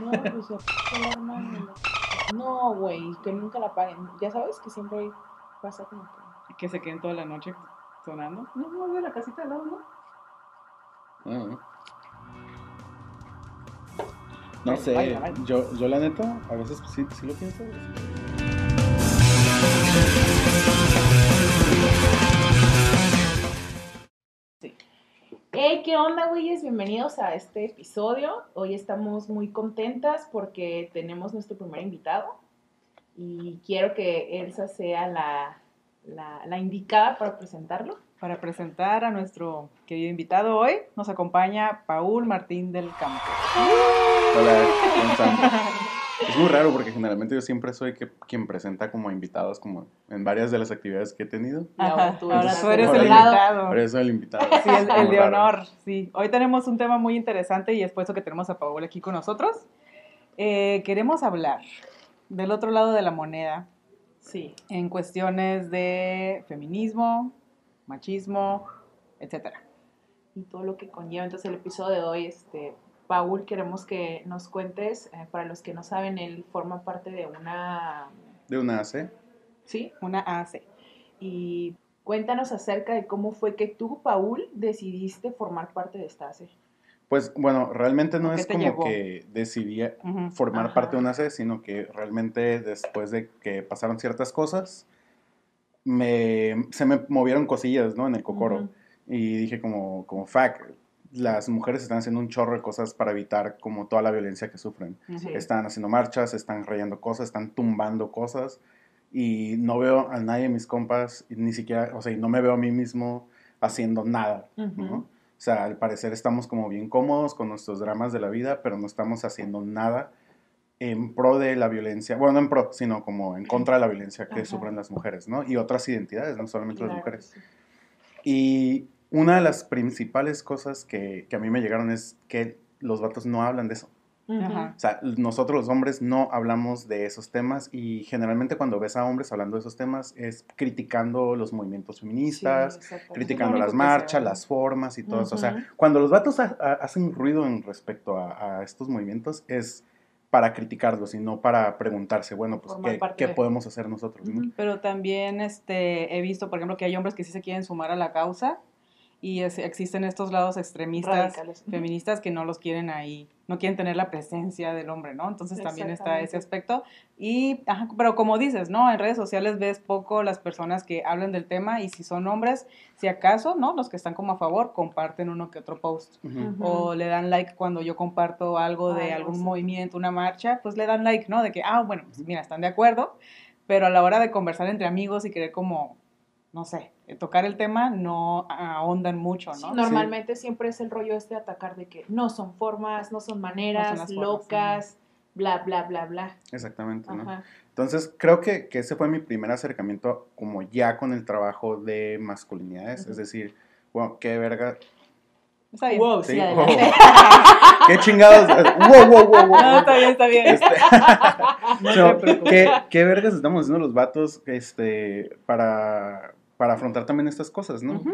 No, pues se apaga la No, güey, que nunca la apaguen. Ya sabes que siempre pasa como que. Que se queden toda la noche sonando. No, no, de la casita al lado, ¿no? Ah. No sé, Vaya, vaya. yo, yo la neta, a veces sí, sí lo pienso. Hey, ¿qué onda, güeyes? Bienvenidos a este episodio. Hoy estamos muy contentas porque tenemos nuestro primer invitado y quiero que Elsa sea la, la, la indicada para presentarlo. Para presentar a nuestro querido invitado hoy, nos acompaña Paul Martín del Campo. Hola, ¿cómo están? Es muy raro porque generalmente yo siempre soy que, quien presenta como invitados como en varias de las actividades que he tenido. Ahora Ajá, tú ahora tú eres el invitado. Por eso el invitado. Sí, el, el de raro. honor, sí. Hoy tenemos un tema muy interesante y es por eso que tenemos a Paola aquí con nosotros. Eh, queremos hablar del otro lado de la moneda Sí. en cuestiones de feminismo, machismo, etcétera. y todo lo que conlleva. Entonces el episodio de hoy, este, Paul, queremos que nos cuentes, eh, para los que no saben, él forma parte de una, De una AC. ¿sí? Una AC. Y cuéntanos acerca de cómo fue que tú, Paul, decidiste formar parte de esta ACE. Pues bueno, realmente no ¿Por qué es como que decidí formar Ajá. parte de una AC, sino que realmente después de que pasaron ciertas cosas, me, se me movieron cosillas, ¿no? En el cocoro. Y dije como, como, fuck, las mujeres están haciendo un chorro de cosas para evitar como toda la violencia que sufren. Sí. Están haciendo marchas, están rayando cosas, están tumbando cosas. Y no veo a nadie de mis compas, ni siquiera, o sea, y no me veo a mí mismo haciendo nada, ¿no? Ujú. O sea, al parecer estamos como bien cómodos con nuestros dramas de la vida, pero no estamos haciendo nada en pro de la violencia, bueno, no en pro, sino como en contra de la violencia que Ajá. sufren las mujeres, ¿no? Y otras identidades, no solamente las mujeres. sí. Y una de las principales cosas que, que a mí me llegaron es que los vatos no hablan de eso. Ajá. O sea, nosotros los hombres no hablamos de esos temas y generalmente cuando ves a hombres hablando de esos temas es criticando los movimientos feministas, Sí, criticando las marchas, las formas y todo eso. O sea, cuando los vatos ha- ha- hacen ruido en respecto a, a estos movimientos es para criticarlos y no para preguntarse, bueno, pues, ¿qué, qué de. podemos hacer nosotros? no? Pero también este, he visto, por ejemplo, que hay hombres que sí se quieren sumar a la causa y es- existen estos lados extremistas Radicales. Feministas que no los quieren ahí, no quieren tener la presencia del hombre, ¿no? Entonces también está ese aspecto. Y, ajá, pero como dices, ¿no? En redes sociales ves poco las personas que hablan del tema y si son hombres, si acaso, ¿no? Los que están como a favor, comparten uno que otro post. O le dan like cuando yo comparto algo de algún movimiento, una marcha, pues le dan like, ¿no? De que, ah, bueno, pues mira, están de acuerdo, pero a la hora de conversar entre amigos y querer como, no sé, tocar el tema, no ahondan mucho, Sí, ¿no? normalmente siempre es el rollo este de atacar de que no son formas, no son maneras, formas, locas, bla, bla, bla, bla. Exactamente, ¿no? Ajá. Entonces, creo que, que ese fue mi primer acercamiento como ya con el trabajo de masculinidades, es decir, bueno, qué verga, Está bien. Wow, Sí, wow. qué chingados, wow, wow, wow, wow. No, está bien, está bien. Este, No no. ¿qué, qué vergas estamos haciendo los vatos este, para, para afrontar también estas cosas, ¿no?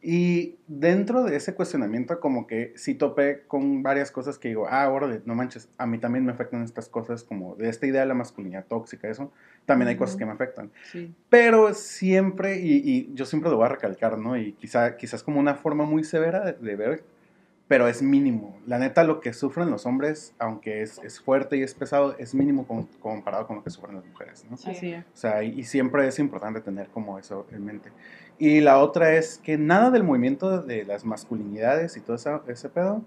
Y dentro de ese cuestionamiento, como que sí topé con varias cosas que digo, ah, órale, no manches, a mí también me afectan estas cosas, como de esta idea de la masculinidad tóxica, eso, también hay cosas que me afectan. Sí. Pero siempre, y, y yo siempre lo voy a recalcar, ¿no? Y quizá, quizás como una forma muy severa de, de ver, pero es mínimo. La neta, lo que sufren los hombres, aunque es, es fuerte y es pesado, es mínimo com- comparado con lo que sufren las mujeres, ¿no? Sí. Así es. O sea, y, y siempre es importante tener como eso en mente. Y la otra es que nada del movimiento de las masculinidades y todo esa- ese pedo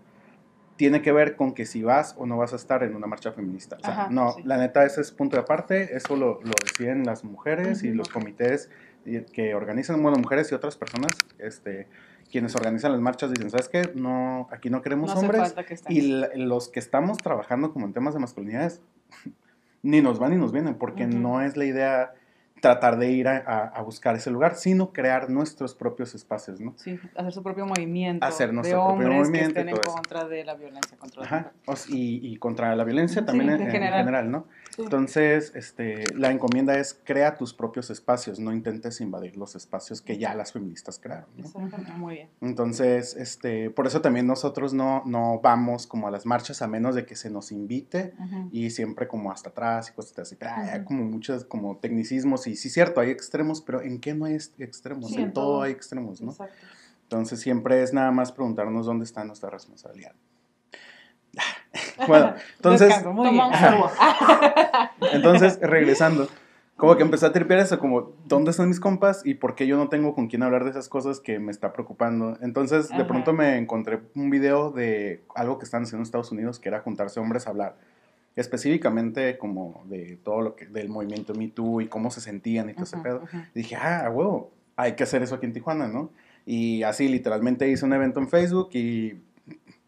tiene que ver con que si vas o no vas a estar en una marcha feminista. O sea, Ajá, no, sí. la neta, ese es punto de aparte. Eso lo, lo deciden las mujeres y Ujú, los ok. comités y- que organizan, bueno, mujeres y otras personas, este, quienes organizan las marchas dicen, ¿sabes qué? No, aquí no queremos No hombres. que. Y la- los que estamos trabajando como en temas de masculinidades, ni nos van ni nos vienen, porque no es la idea tratar de ir a, a- a buscar ese lugar, sino crear nuestros propios espacios, ¿no? Sí, hacer su propio movimiento. Hacer de nuestro propio movimiento que y estén en eso. contra de la violencia contra Ajá, y, y contra la violencia también en, en en general. general, ¿no? Entonces, este, la encomienda es crea tus propios espacios, no intentes invadir los espacios que ya las feministas crearon. ¿no? Muy bien. Entonces, este, por eso también nosotros no, no vamos como a las marchas a menos de que se nos invite Ujú. y siempre como hasta atrás y cosas así. Pero hay Ujú. como muchos como tecnicismos y sí cierto, hay extremos, pero ¿en qué no hay extremos? Sí, en, en todo, todo. hay extremos, ¿no? Exacto. Entonces siempre es nada más preguntarnos dónde está nuestra responsabilidad. Bueno, entonces, Descanso, muy bien. entonces regresando, como que empecé a tripear eso, como ¿dónde están mis compas y por qué yo no tengo con quién hablar de esas cosas que me está preocupando? Entonces de Ajá. pronto me encontré un video de algo que están haciendo en Estados Unidos que era juntarse hombres a hablar específicamente como de todo lo que del movimiento Me Too y cómo se sentían y todo ese pedo. ujú. dije, ah, huevo, hay que hacer eso aquí en Tijuana, ¿no? Y así literalmente hice un evento en Facebook y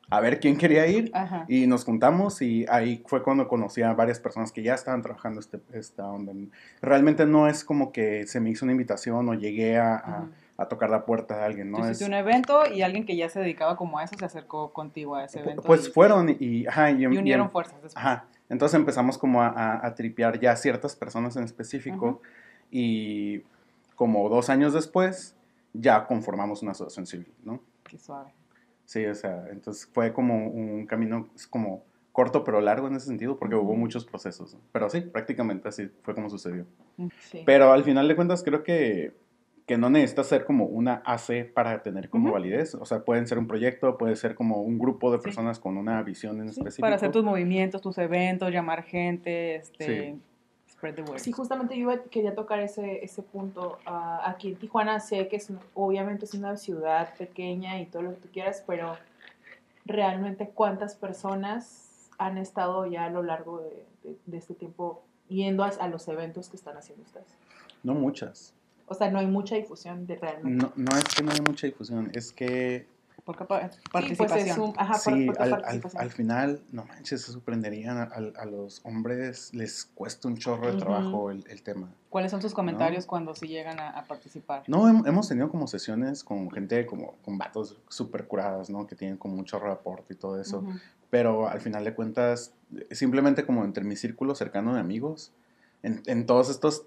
a ver quién quería ir. Ajá. Y nos juntamos y ahí fue cuando conocí a varias personas que ya estaban trabajando este, esta onda. Realmente no es como que se me hizo una invitación o llegué a, a- tocar la puerta de alguien, Tú ¿no? hiciste Es- un evento y alguien que ya se dedicaba como a eso se acercó contigo a ese evento. pues y, fueron y, y, ajá, y, y y- unieron fuerzas después. Ajá. Entonces empezamos como a, a, tripear ya ciertas personas en específico y como dos años después ya conformamos una asociación civil, ¿no? Qué suave. Sí, o sea, entonces fue como un camino como corto pero largo en ese sentido porque hubo muchos procesos. ¿no? Pero sí, prácticamente así fue como sucedió. Sí. Pero al final de cuentas creo que, que no necesitas ser como una AC para tener como validez. O sea, pueden ser un proyecto, puede ser como un grupo de Sí. personas con una visión en Sí, específico. para hacer tus movimientos, tus eventos, llamar gente, este, spread the word. Sí, justamente yo quería tocar ese, ese punto. Ah, aquí en Tijuana sé que es, obviamente es una ciudad pequeña y todo lo que tú quieras, pero realmente cuántas personas han estado ya a lo largo de, de- de este tiempo yendo a, a los eventos que están haciendo ustedes. No muchas. O sea, no hay mucha difusión de realmente. No, no es que no haya mucha difusión, es que Porque pa- Sí, participación. pues es un, ajá, sí, porque al, al- participación. al final, no manches, se sorprenderían. A, a- a los hombres les cuesta un chorro de trabajo el, el tema. ¿Cuáles son sus comentarios cuando sí llegan a, a participar? No, hem- hemos tenido como sesiones con gente, como con vatos súper curadas, ¿no? Que tienen como mucho rapport y todo eso. Ujú. Pero al final de cuentas, simplemente como entre mi círculo cercano de amigos, en, en todos estos...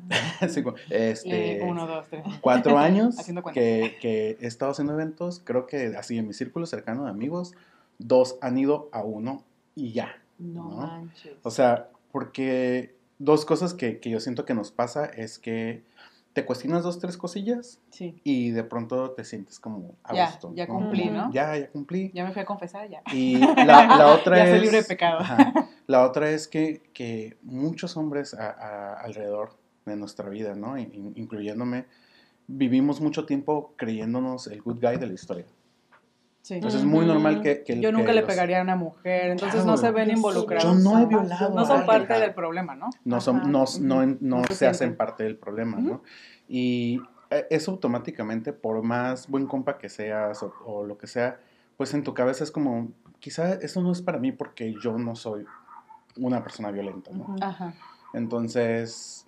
Sí, como, este, Eh, uno, dos, tres. cuatro años que, que he estado haciendo eventos, creo que así en mi círculo cercano de amigos, dos han ido a uno y ya. No, ¿no? manches. O sea, porque dos cosas que, que yo siento que nos pasa es que te cuestionas dos, tres cosillas Sí. y de pronto te sientes como a Ya, gusto. ya cumplí, ¿no? Ya, ya cumplí. Ya me fui a confesar, ya. Y la, la otra Ya es... soy libre de pecado. Ajá. la otra es que, que muchos hombres a- a- alrededor de nuestra vida, ¿no? In- incluyéndome, vivimos mucho tiempo creyéndonos el good guy de la historia. Sí. Entonces es muy normal que... que Yo nunca que le los- pegaría a una mujer, entonces Claro. no se ven involucrados. Yo no he violado No a son parte del problema, ¿no? no, son, no, no, no No se hacen parte del problema. ¿no? Y eh, eso automáticamente, por más buen compa que seas o, o lo que sea, pues en tu cabeza es como, quizá eso no es para mí porque yo no soy una persona violenta, ¿no? Ajá. Entonces,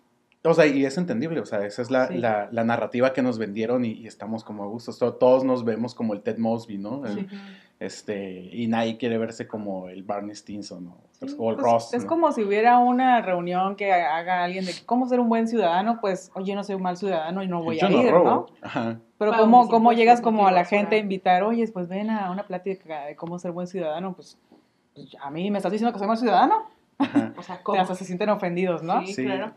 o sea, y es entendible, o sea, esa es la, Sí. la, la narrativa que nos vendieron y, y estamos como a gusto. To- Todos nos vemos como el Ted Mosby, ¿no? El- Ujú. Este, y nadie quiere verse como el Barney Stinson ¿no? Sí, o el pues, Ross. Es ¿no? como si hubiera una reunión que haga alguien de cómo ser un buen ciudadano, pues, oye, no soy un mal ciudadano y no voy yo a no ir, robo. ¿no? Ajá. Pero Pago cómo, cómo llegas como a la gente a invitar, oye, pues ven a una plática de cómo ser buen ciudadano, pues, pues, a mí me estás diciendo que soy mal ciudadano, Ajá. O sea, ¿cómo? hasta se sienten ofendidos, ¿no? Sí, Sí. claro.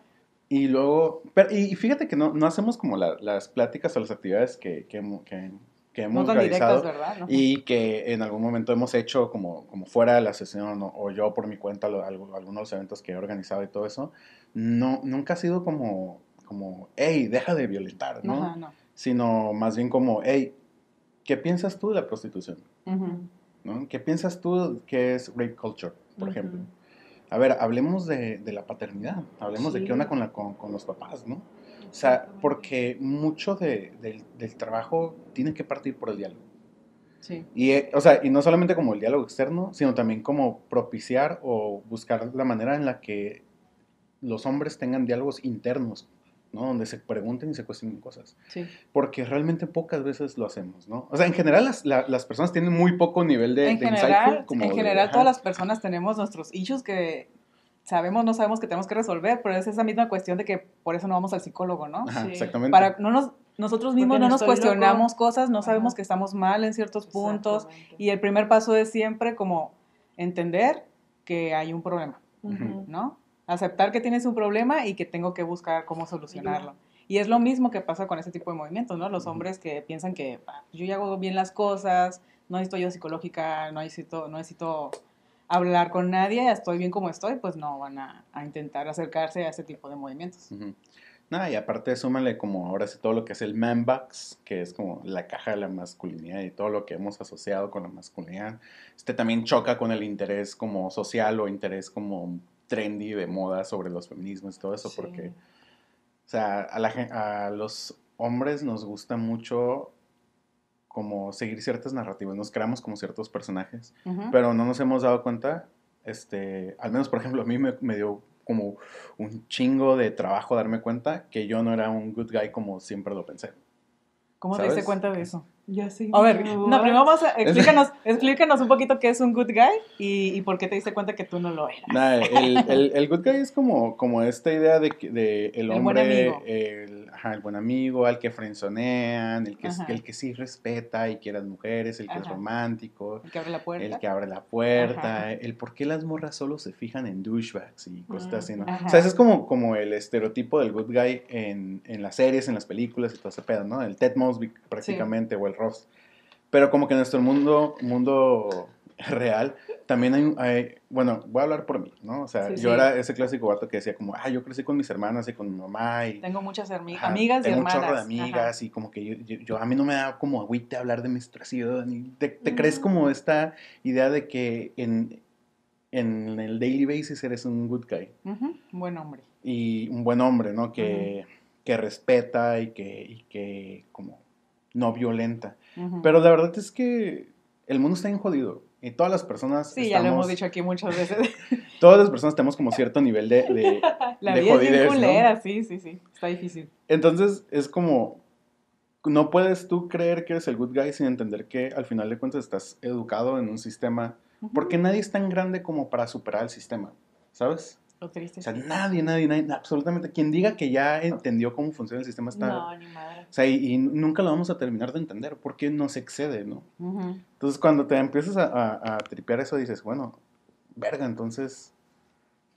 Y luego, pero, y fíjate que no, no hacemos como la- las pláticas o las actividades que, que, que, que hemos No realizado. directas. ¿no? y que en algún momento hemos hecho como, como fuera de la sesión o, o yo por mi cuenta lo- algunos de los eventos que he organizado y todo eso, no, nunca ha sido como, como, hey, deja de violentar, ¿no? Ajá, no. Sino más bien como, hey, ¿qué piensas tú de la prostitución? Ujú. ¿no? ¿Qué piensas tú que es rape culture, por Ujú. ejemplo? A ver, hablemos de, de la paternidad, hablemos de qué onda con, la, con, con los papás, ¿no? O sea, porque mucho de- del, del trabajo tiene que partir por el diálogo. Sí. Y, eh, o sea, y no solamente como el diálogo externo, sino también como propiciar o buscar la manera en la que los hombres tengan diálogos internos, ¿no? Donde se pregunten y se cuestionen cosas. Sí. Porque realmente pocas veces lo hacemos, ¿no? O sea, en general las, la- las personas tienen muy poco nivel de, en de general, insightful, como en de, general ajá. todas las personas tenemos nuestros issues que sabemos, no sabemos que tenemos que resolver, pero es esa misma cuestión de que por eso no vamos al psicólogo, ¿no? Ajá, Sí. exactamente. Para no nos, nosotros mismos Porque no no nos loco. cuestionamos cosas, no sabemos Ajá. que estamos mal en ciertos puntos y el primer paso es siempre como entender que hay un problema. ¿no? Aceptar que tienes un problema y que tengo que buscar cómo solucionarlo. Y es lo mismo que pasa con ese tipo de movimientos, ¿no? Los hombres que piensan que "Ah, yo ya hago bien las cosas, no necesito ayuda psicológica, no necesito, no necesito hablar con nadie, estoy bien como estoy, pues no van a, a intentar acercarse a ese tipo de movimientos. Ujú. Nada, y aparte súmale como ahora sí todo lo que es el man box, que es como la caja de la masculinidad y todo lo que hemos asociado con la masculinidad. Este también choca con el interés como social o interés como trendy de moda sobre los feminismos y todo eso, Sí. porque, o sea, a, la, gen- a los hombres nos gusta mucho como seguir ciertas narrativas, nos creamos como ciertos personajes pero no nos hemos dado cuenta, este, al menos por ejemplo a mí me, me dio como un chingo de trabajo darme cuenta que yo no era un good guy como siempre lo pensé. ¿Cómo te diste cuenta de eso? Ya sé. A ver, no, primero vamos a, explícanos, explícanos un poquito qué es un good guy y, y por qué te diste cuenta que tú no lo eras. Nada, el, el, el good guy es como, como esta idea de, que- de el El buen hombre, amigo. el, ajá, el buen amigo, al que frenzonean, el que, Ajá. el que sí respeta y quiere a las mujeres, el que es Ajá. romántico, El que abre la puerta. el que abre la puerta, Ajá. el por qué las morras solo se fijan en douchebags y cosas Mm, así, ¿no? ajá. O sea, ese es como, como el estereotipo del good guy en, en las series, en las películas y todo ese pedo, ¿no? El Ted Mosby prácticamente o el Ross. Pero como que en nuestro mundo, mundo real, también hay, hay- bueno, voy a hablar por mí, ¿no? O sea, Sí, yo sí. era ese clásico vato que decía como, ah, yo crecí con mis hermanas y con mi mamá y... Tengo muchas Ajá, amigas y tengo hermanas. un chorro de Ajá. amigas y como que yo, yo- yo- a mí no me da como agüite hablar de menstruación y te, te Mm. crees como esta idea de que en, en el daily basis eres un good guy Ujú, Un buen hombre. y un buen hombre, ¿no? Que, que respeta y que, y que como no violenta. Pero la verdad es que el mundo está bien jodido y todas las personas sí, ya lo hemos dicho aquí muchas veces. todas las personas tenemos como cierto nivel de, de- La de vida es ¿no? sí, sí, sí. Está difícil. Entonces es como, no puedes tú creer que eres el good guy sin entender que al final de cuentas estás educado en un sistema, porque nadie es tan grande como para superar el sistema, ¿sabes? Lo triste O sea, nadie, nadie, nadie, absolutamente, quien diga que ya entendió cómo funciona el sistema está... No, ni madre. O sea, y, y nunca lo vamos a terminar de entender porque nos excede, ¿no? Ujú. Entonces cuando te empiezas a, a- a tripear eso dices, bueno, verga, entonces,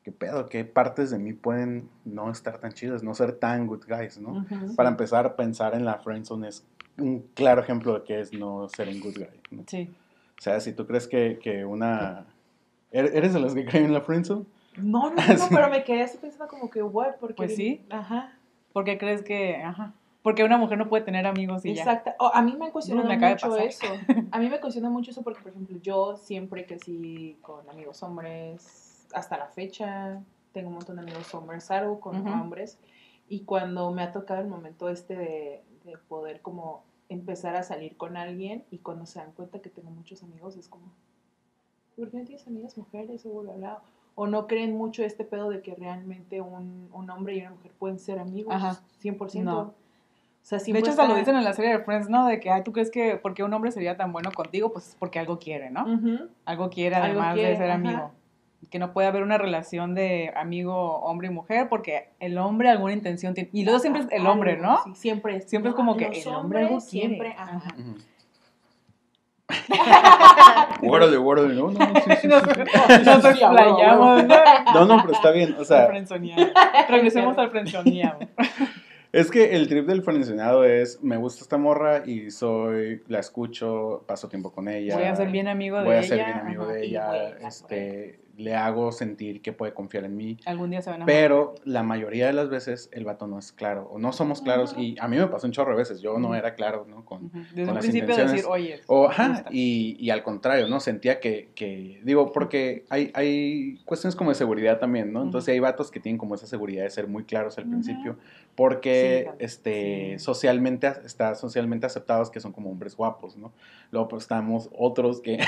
¿qué pedo? ¿Qué partes de mí pueden no estar tan chidas, no ser tan good guys, ¿no? Ujú. Para empezar, pensar en la friendzone es un claro ejemplo de que es no ser un good guy. ¿no? Sí. O sea, si tú crees que, que una... ¿Er- ¿Eres de las que creen en la friendzone? No, no, no, pero me quedé así pensando como que, what, porque... Pues sí. Ajá, ¿Por qué crees que.? Ajá. Porque una mujer no puede tener amigos y ya. exacto. Oh, a mí me acaba de mucho eso. A mí me cuestiona mucho eso porque, por ejemplo, yo siempre crecí con amigos hombres, hasta la fecha tengo un montón de amigos hombres, salgo con hombres, y cuando me ha tocado el momento este de, de poder como empezar a salir con alguien y cuando se dan cuenta que tengo muchos amigos es como, ¿por qué no tienes amigas mujeres o bla, bla? O no creen mucho este pedo de que realmente un, un hombre y una mujer pueden ser amigos, Ajá. 100%. No. O sea, De hecho, hasta lo dicen en la serie de Friends, ¿no? De que, ay, ¿tú crees que por qué un hombre sería tan bueno contigo? Pues es porque algo quiere, ¿no? Ujú. Algo quiere Algo además quiere, de ser ajá. amigo. Que no puede haber una relación de amigo hombre y mujer porque el hombre alguna intención tiene. Y luego siempre es el hombre, Algo, ¿no? sí, siempre es. Siempre es como que el hombre algo quiere. Siempre, ajá. Ajá. Guárdale, guárdale. No, no, sí, sí, sí, Nos, sí. nos explayamos, ¿no? No, no, pero está bien. O sea, frenzoneado. Regresemos al frenzoneado. es que el trip del frencionado es, me gusta esta morra y soy, la escucho, paso tiempo con ella. Voy a ser bien amigo de voy a ella. ser bien amigo de ella, estar este, le hago sentir que puede confiar en mí. Algún día se van a Pero la mayoría de las veces el vato no es claro, o no somos claros, y a mí me pasó un chorro de veces, yo no era claro, ¿no? Con, Ujú. Desde con un principio intenciones. decir, oye. o, ajá, y, y al contrario, ¿no? Sentía que, que digo, porque hay, hay cuestiones como de seguridad también, ¿no? Entonces Ujú. hay vatos que tienen como esa seguridad de ser muy claros al Ujú. principio, porque Sí, este, Sí. socialmente, está socialmente aceptados que son como hombres guapos, ¿no? Luego pues estamos otros que...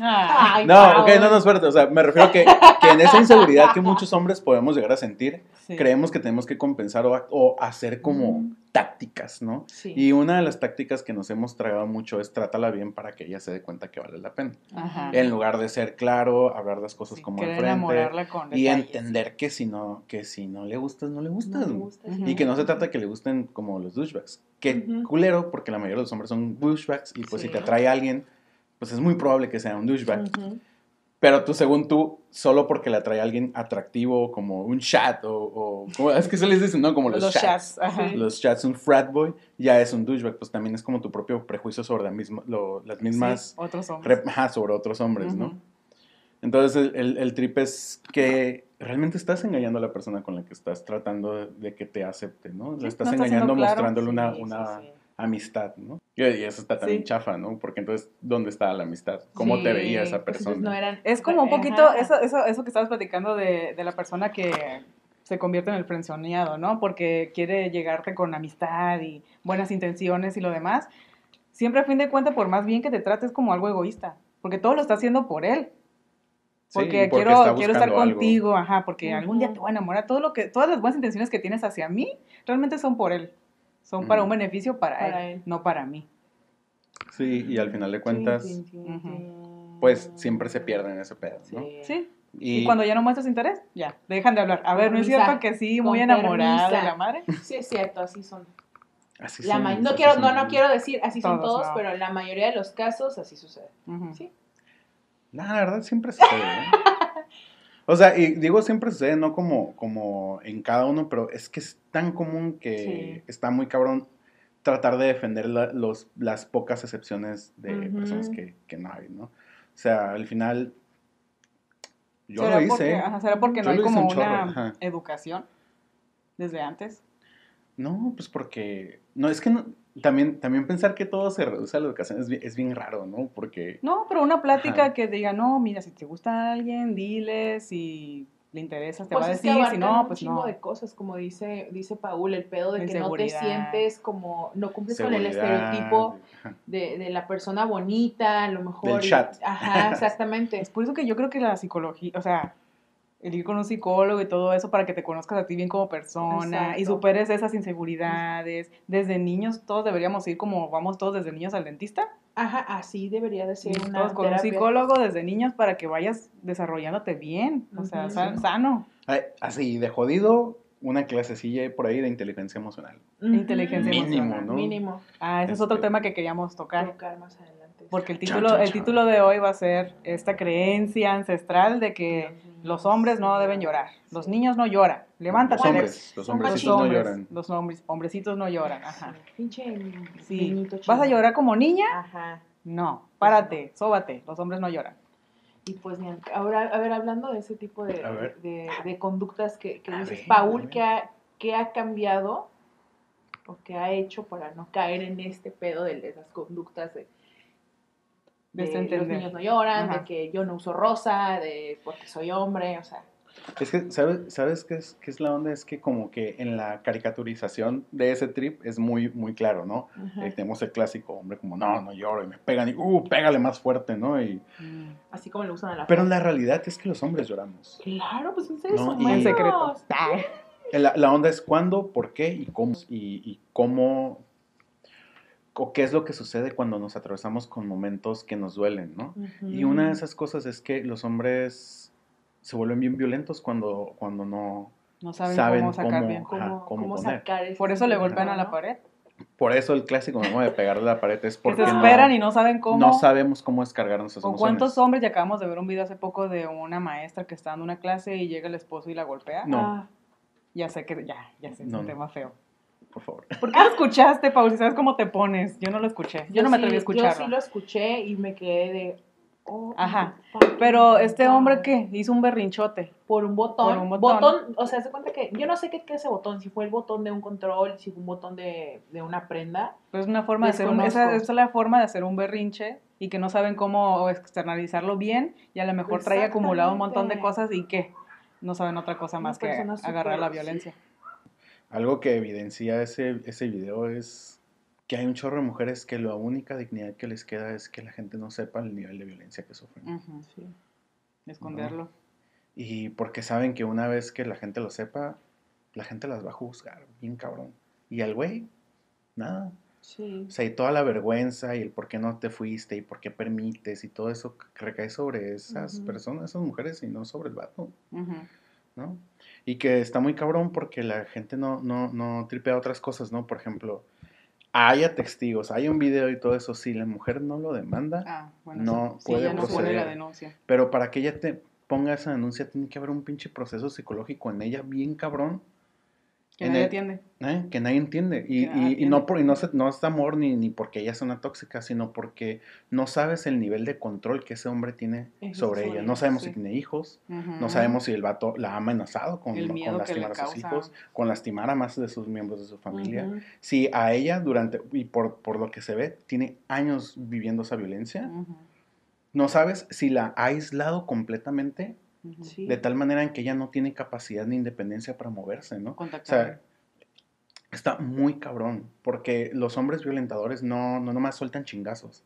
Ay, no, Pau. ok, no, no, espérate, o sea, me refiero que, que en esa inseguridad que muchos hombres podemos llegar a sentir, Sí. creemos que tenemos que compensar o, o hacer como tácticas, ¿no? Sí. Y una de las tácticas que nos hemos tragado mucho es trátala bien para que ella se dé cuenta que vale la pena. Ajá. En lugar de ser claro, hablar las cosas Sí, como al frente con y entender que si no que si no le gustas, no le No gustas. me gusta, sí. Ujú. Y que no se trata de que le gusten como los douchebags. Que Ujú. culero, porque la mayoría de los hombres son douchebags y pues si te atrae a alguien, pues es muy probable que sea un douchebag. Ujú. Pero tú, según tú, solo porque le atrae a alguien atractivo, como un chat o... o ¿cómo? es que se les dice, ¿no? Como los, Los chats. chats, ajá. Sí. Los chats, un frat boy, ya es un douchebag. Pues también es como tu propio prejuicio sobre la misma, lo- las mismas... Sí, otros hombres. ajá, sobre otros hombres, ¿no? Entonces el, el- el trip es que realmente estás engañando a la persona con la que estás tratando de, que te acepte, ¿no? Sí, Le estás no engañando claro. mostrándole una, Sí, una sí, sí. Amistad, ¿no? Y eso está también Sí. chafa, ¿no? Porque entonces, ¿dónde está la amistad? ¿Cómo te veía esa pues entonces persona? no eran- Es como un poquito eso, eso, eso que estabas platicando de, de la persona que se convierte en el frenzoneado, ¿no? Porque quiere llegarte con amistad y buenas intenciones y lo demás. Siempre a fin de cuentas, por más bien que te trates como algo egoísta, porque todo lo está haciendo por él. Sí, Porque, porque quiero, está quiero estar algo. contigo, ajá, porque algún día te voy a enamorar. Todo lo que, todas las buenas intenciones que tienes hacia mí realmente son por él. Son para un beneficio para, Para él, él. no para mí. Sí, y al final de cuentas, pues siempre se pierde en ese pedo, ¿no? Sí. Y, Y, cuando ya no muestras interés, ya, dejan de hablar. A ver, ¿no es cierto que sí, muy enamorada de la madre? Sí, es cierto, así son. así La son, ma- no, así quiero, son. no, no quiero decir así son Todos, no. pero en la mayoría de los casos así sucede. Sí. No, la verdad siempre sucede, ¿no? O sea, y digo siempre sucede, no como, como en cada uno, pero es que es tan común que Sí. está muy cabrón tratar de defender la- los, las pocas excepciones de Ujú. personas que, que no hay, ¿no? O sea, al final, yo ¿Será lo Porque, hice. ajá, ¿Será porque no hay como chorro, una educación desde antes? No, pues porque, no, es que no- también, también pensar que todo se reduce a la educación es bien, es bien raro, ¿no? Porque, No, pero una plática Ajá. que diga, no, mira, si te gusta alguien, dile, si le interesas, te Pues va a decir, si no, un pues chingo no. de cosas, como dice, dice Paul, el pedo de que no te sientes como, no cumples con el estereotipo de, de la persona bonita, a lo mejor. Del y- chat. Ajá, exactamente. Es por eso que yo creo que la psicología, o sea, el ir con un psicólogo y todo eso para que te conozcas a ti bien como persona y superes esas inseguridades. Desde niños, todos deberíamos ir como vamos todos desde niños al dentista. Ajá, así debería de ser una todos con un psicólogo desde niños para que vayas desarrollándote bien, o sea, Ujú. sa- Sí. sano. Ay, Así, de jodido, una clasecilla por ahí de inteligencia emocional. Inteligencia Mínimo, emocional. ¿no? Mínimo. Ah, ese es otro Este- tema que queríamos tocar. Tocar más adelante. Porque el título, el título de hoy va a ser esta creencia ancestral de que los hombres no deben llorar. Los niños no lloran. Levántate. Los hombres, los hombrecitos Los no hombres, lloran. Los hombres, hombrecitos no lloran. Ajá. Pinche Sí. ¿Vas a llorar como niña? Ajá. No. Párate, sóbate. Los hombres no lloran. Y pues bien, ahora, a ver, hablando de ese tipo de, de, de conductas que, dices, ver, Paul. ¿qué ha, qué ha cambiado o qué ha hecho para no caer en este pedo de las conductas de, De de los niños no lloran, Ajá. de que yo no uso rosa, de porque soy hombre, o sea, Es que, ¿sabes, ¿sabes qué, es, qué es la onda? Es que como que en la caricaturización de ese trip es muy, muy claro, ¿no? Eh, tenemos el clásico hombre como, no, no lloro, y me pegan, y, uh, pégale más fuerte, ¿no? Y, así como lo usan a la pero la realidad es que los hombres lloramos. Claro, pues son seres No. En secreto. La, la onda es cuándo, por qué y cómo. Y, y cómo, o qué es lo que sucede cuando nos atravesamos con momentos que nos duelen, ¿no? Y una de esas cosas es que los hombres se vuelven bien violentos cuando, cuando no No saben, saben cómo sacar cómo- bien. cómo, ajá, cómo cómo poner. sacar ese Por eso le golpean a la ¿no? pared. Por eso el clásico ¿no? de pegarle a la pared es Que porque se no, esperan y no saben cómo. no sabemos cómo descargar nuestras ¿O emociones. cuántos hombres? Ya acabamos de ver un video hace poco de una maestra que está dando una clase y llega el esposo y la golpea. No. Ah, Ya sé que, ya, ya sé, es No, un no. tema feo. Por favor. ¿Por qué lo escuchaste, Paul? Si sabes cómo te pones. Yo no lo escuché. Yo, no me sí- atreví a escucharlo. Yo sí lo escuché y me quedé de. Oh, Ajá. Pero este hombre, ¿qué? Hizo un berrinchote. Por un botón. Por un botón. o sea, se cuenta que yo no sé qué, qué es ese botón, si fue el botón de un control, si fue un botón de, de una prenda. Pero es una forma de hacer un, esa, es la forma de hacer un berrinche y que no saben cómo externalizarlo bien y a lo mejor trae acumulado un montón de cosas y ¿qué? No saben otra cosa Una más que agarrar la violencia. Algo que evidencia ese, ese video es que hay un chorro de mujeres que la única dignidad que les queda es que la gente no sepa el nivel de violencia que sufren. Ujú, Esconderlo. Y porque saben que una vez que la gente lo sepa, la gente las va a juzgar, bien cabrón. Y al güey, nada. Sí. O sea, y toda la vergüenza y el por qué no te fuiste y por qué permites y todo eso recae sobre esas personas, esas mujeres y no sobre el vato. ¿no? Y que está muy cabrón porque la gente no, no, no tripea otras cosas, ¿no? Por ejemplo, haya testigos, hay un video y todo eso, si la mujer no lo demanda, Ah, bueno, No sí, puede no pone proceder. la denuncia. pero para que ella te ponga esa denuncia tiene que haber un pinche proceso psicológico en ella bien cabrón Que nadie el- atiende. ¿eh? que nadie entiende. Y, y- y entiende. no, por, y no, se- no es amor ni, ni porque ella sea una tóxica, sino porque no sabes el nivel de control que ese hombre tiene sobre ella. No sabemos sí. si tiene hijos, Ujú. no sabemos si el vato la ha amenazado con, con lastimar a sus hijos, con lastimar a más de sus miembros de su familia. Ujú. Si a ella durante, y por, por lo que se ve, tiene años viviendo esa violencia, Ujú. no sabes si la ha aislado completamente Sí. de tal manera en que ella no tiene capacidad ni independencia para moverse, ¿no? O Contactar. sea, está muy cabrón, porque los hombres violentadores no, no nomás sueltan chingazos,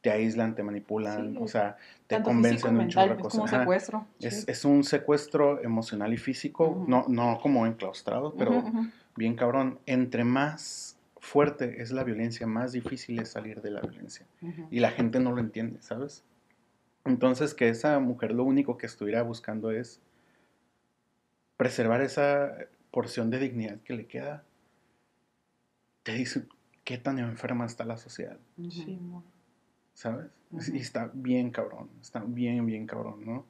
te aíslan, te manipulan, Sí, o sea, te tanto convencen de un chorro de mental, es como cosas. Secuestro. Es, Sí. es un secuestro emocional y físico, no, no como enclaustrado, pero bien cabrón. Entre más fuerte es la violencia, más difícil es salir de la violencia. Y la gente no lo entiende, ¿sabes? Entonces que esa mujer lo único que estuviera buscando es preservar esa porción de dignidad que le queda. Te dice qué tan enferma está la sociedad. Sí. ¿sabes? Y está bien cabrón, está bien, bien cabrón, ¿no?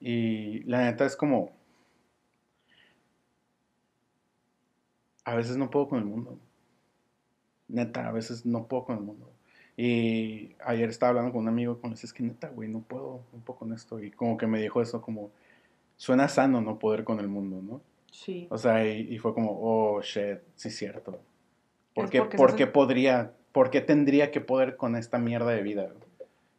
Y la neta es como... A veces no puedo con el mundo. Neta, a veces no puedo con el mundo. Y ayer estaba hablando con un amigo con ese es que neta, güey, no puedo un poco con esto. Y como que me dijo eso como, suena sano no poder con el mundo, ¿no? Sí. O sea, y, y fue como, oh, shit, sí es cierto. ¿Por Es qué, porque por se qué hace- podría, por qué tendría que poder con esta mierda de vida?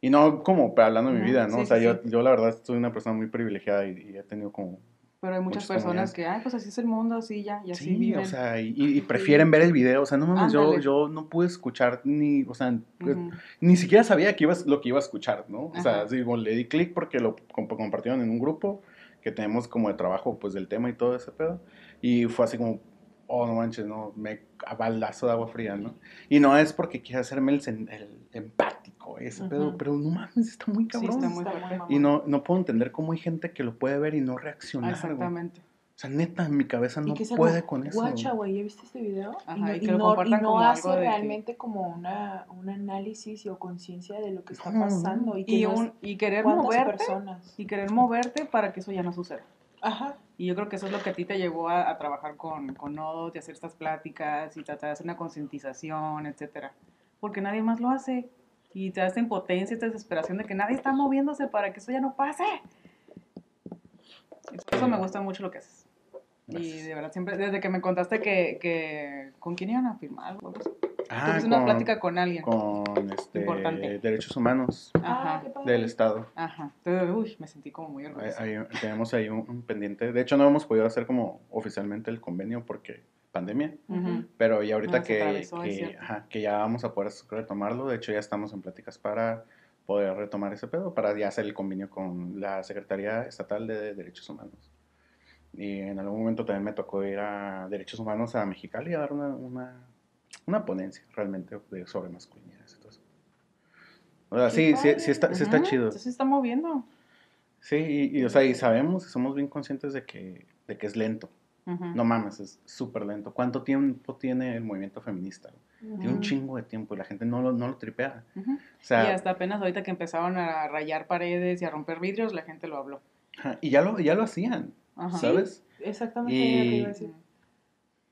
Y no como hablando de mi vida, ¿no? sí, o sea, sí, yo, yo la verdad soy una persona muy privilegiada y, y he tenido como... Pero hay muchas Muchas personas que, ay, pues así es el mundo, así ya, y así Sí, viven. o sea, y, y- prefieren ver el video. O sea, no mames, yo, yo no pude escuchar ni, o sea, pues, Ujú. ni siquiera sabía que ibas, lo que iba a escuchar, ¿no? O sea, digo, le di clic porque lo comp- compartieron en un grupo que tenemos como de trabajo, pues, del tema y todo ese pedo. Y fue así como, oh, no manches, no, me a balazo de agua fría, ¿no? Y no es porque quiera hacerme el, el ese pedo, Ujú. pero no mames, está muy Sí, cabrón. está muy Está mamón. y no, no puedo entender cómo hay gente que lo puede ver y no reaccionar. güey. Exactamente. O sea, neta, en mi cabeza no puede con eso. Guacha, güey, ¿ya viste este video? Ajá, y no, y y que no- y no como hace algo de que- realmente como una, un análisis o conciencia de lo que está No, pasando. Y, que un, y querer ¿cuántas moverte, personas? y querer moverte para que eso ya no suceda. Ajá. Y yo creo que eso es lo que a ti te llevó a, a trabajar con, con Nodo, de hacer estas pláticas y tratar de hacer una concientización, etcétera. Porque nadie más lo hace. Y te da esta impotencia, esta desesperación de que nadie está moviéndose para que eso ya no pase. Y por eso me gusta mucho lo que haces. Y Gracias. de verdad, siempre, desde que me contaste que, que ¿con quién iban a firmar? algo? Ah, Tuviste una con- plática con alguien. con este, Importante. derechos humanos Ajá, Ah, padre. del Estado. ajá. Entonces, uy, me sentí como muy Hay- orgullosa. hay- tenemos ahí un, un pendiente. De hecho, no hemos podido hacer como oficialmente el convenio porque pandemia. Pero ya ahorita Ah, que, atravesó, que, cierto. ajá, que ya vamos a poder retomarlo, de hecho ya estamos en pláticas para poder retomar ese pedo, para ya hacer el convenio con la Secretaría Estatal de Derechos Humanos. Y en algún momento también me tocó ir a Derechos Humanos a Mexicali a dar una, una, una ponencia realmente de, sobre masculinidades. eso. O sea, sí, sí, sí está, sí está chido. Se está moviendo. Sí, y, y, o sea, y sabemos somos bien conscientes de que, de que es lento. No mames, es súper lento. ¿Cuánto tiempo tiene el movimiento feminista? Tiene un chingo de tiempo y la gente no lo, no lo tripea. O sea, y hasta apenas ahorita que empezaron a rayar paredes y a romper vidrios, la gente lo habló. y ya lo, ya lo hacían, Ajá. ¿sabes? Exactamente. Y- era lo que iba a decir.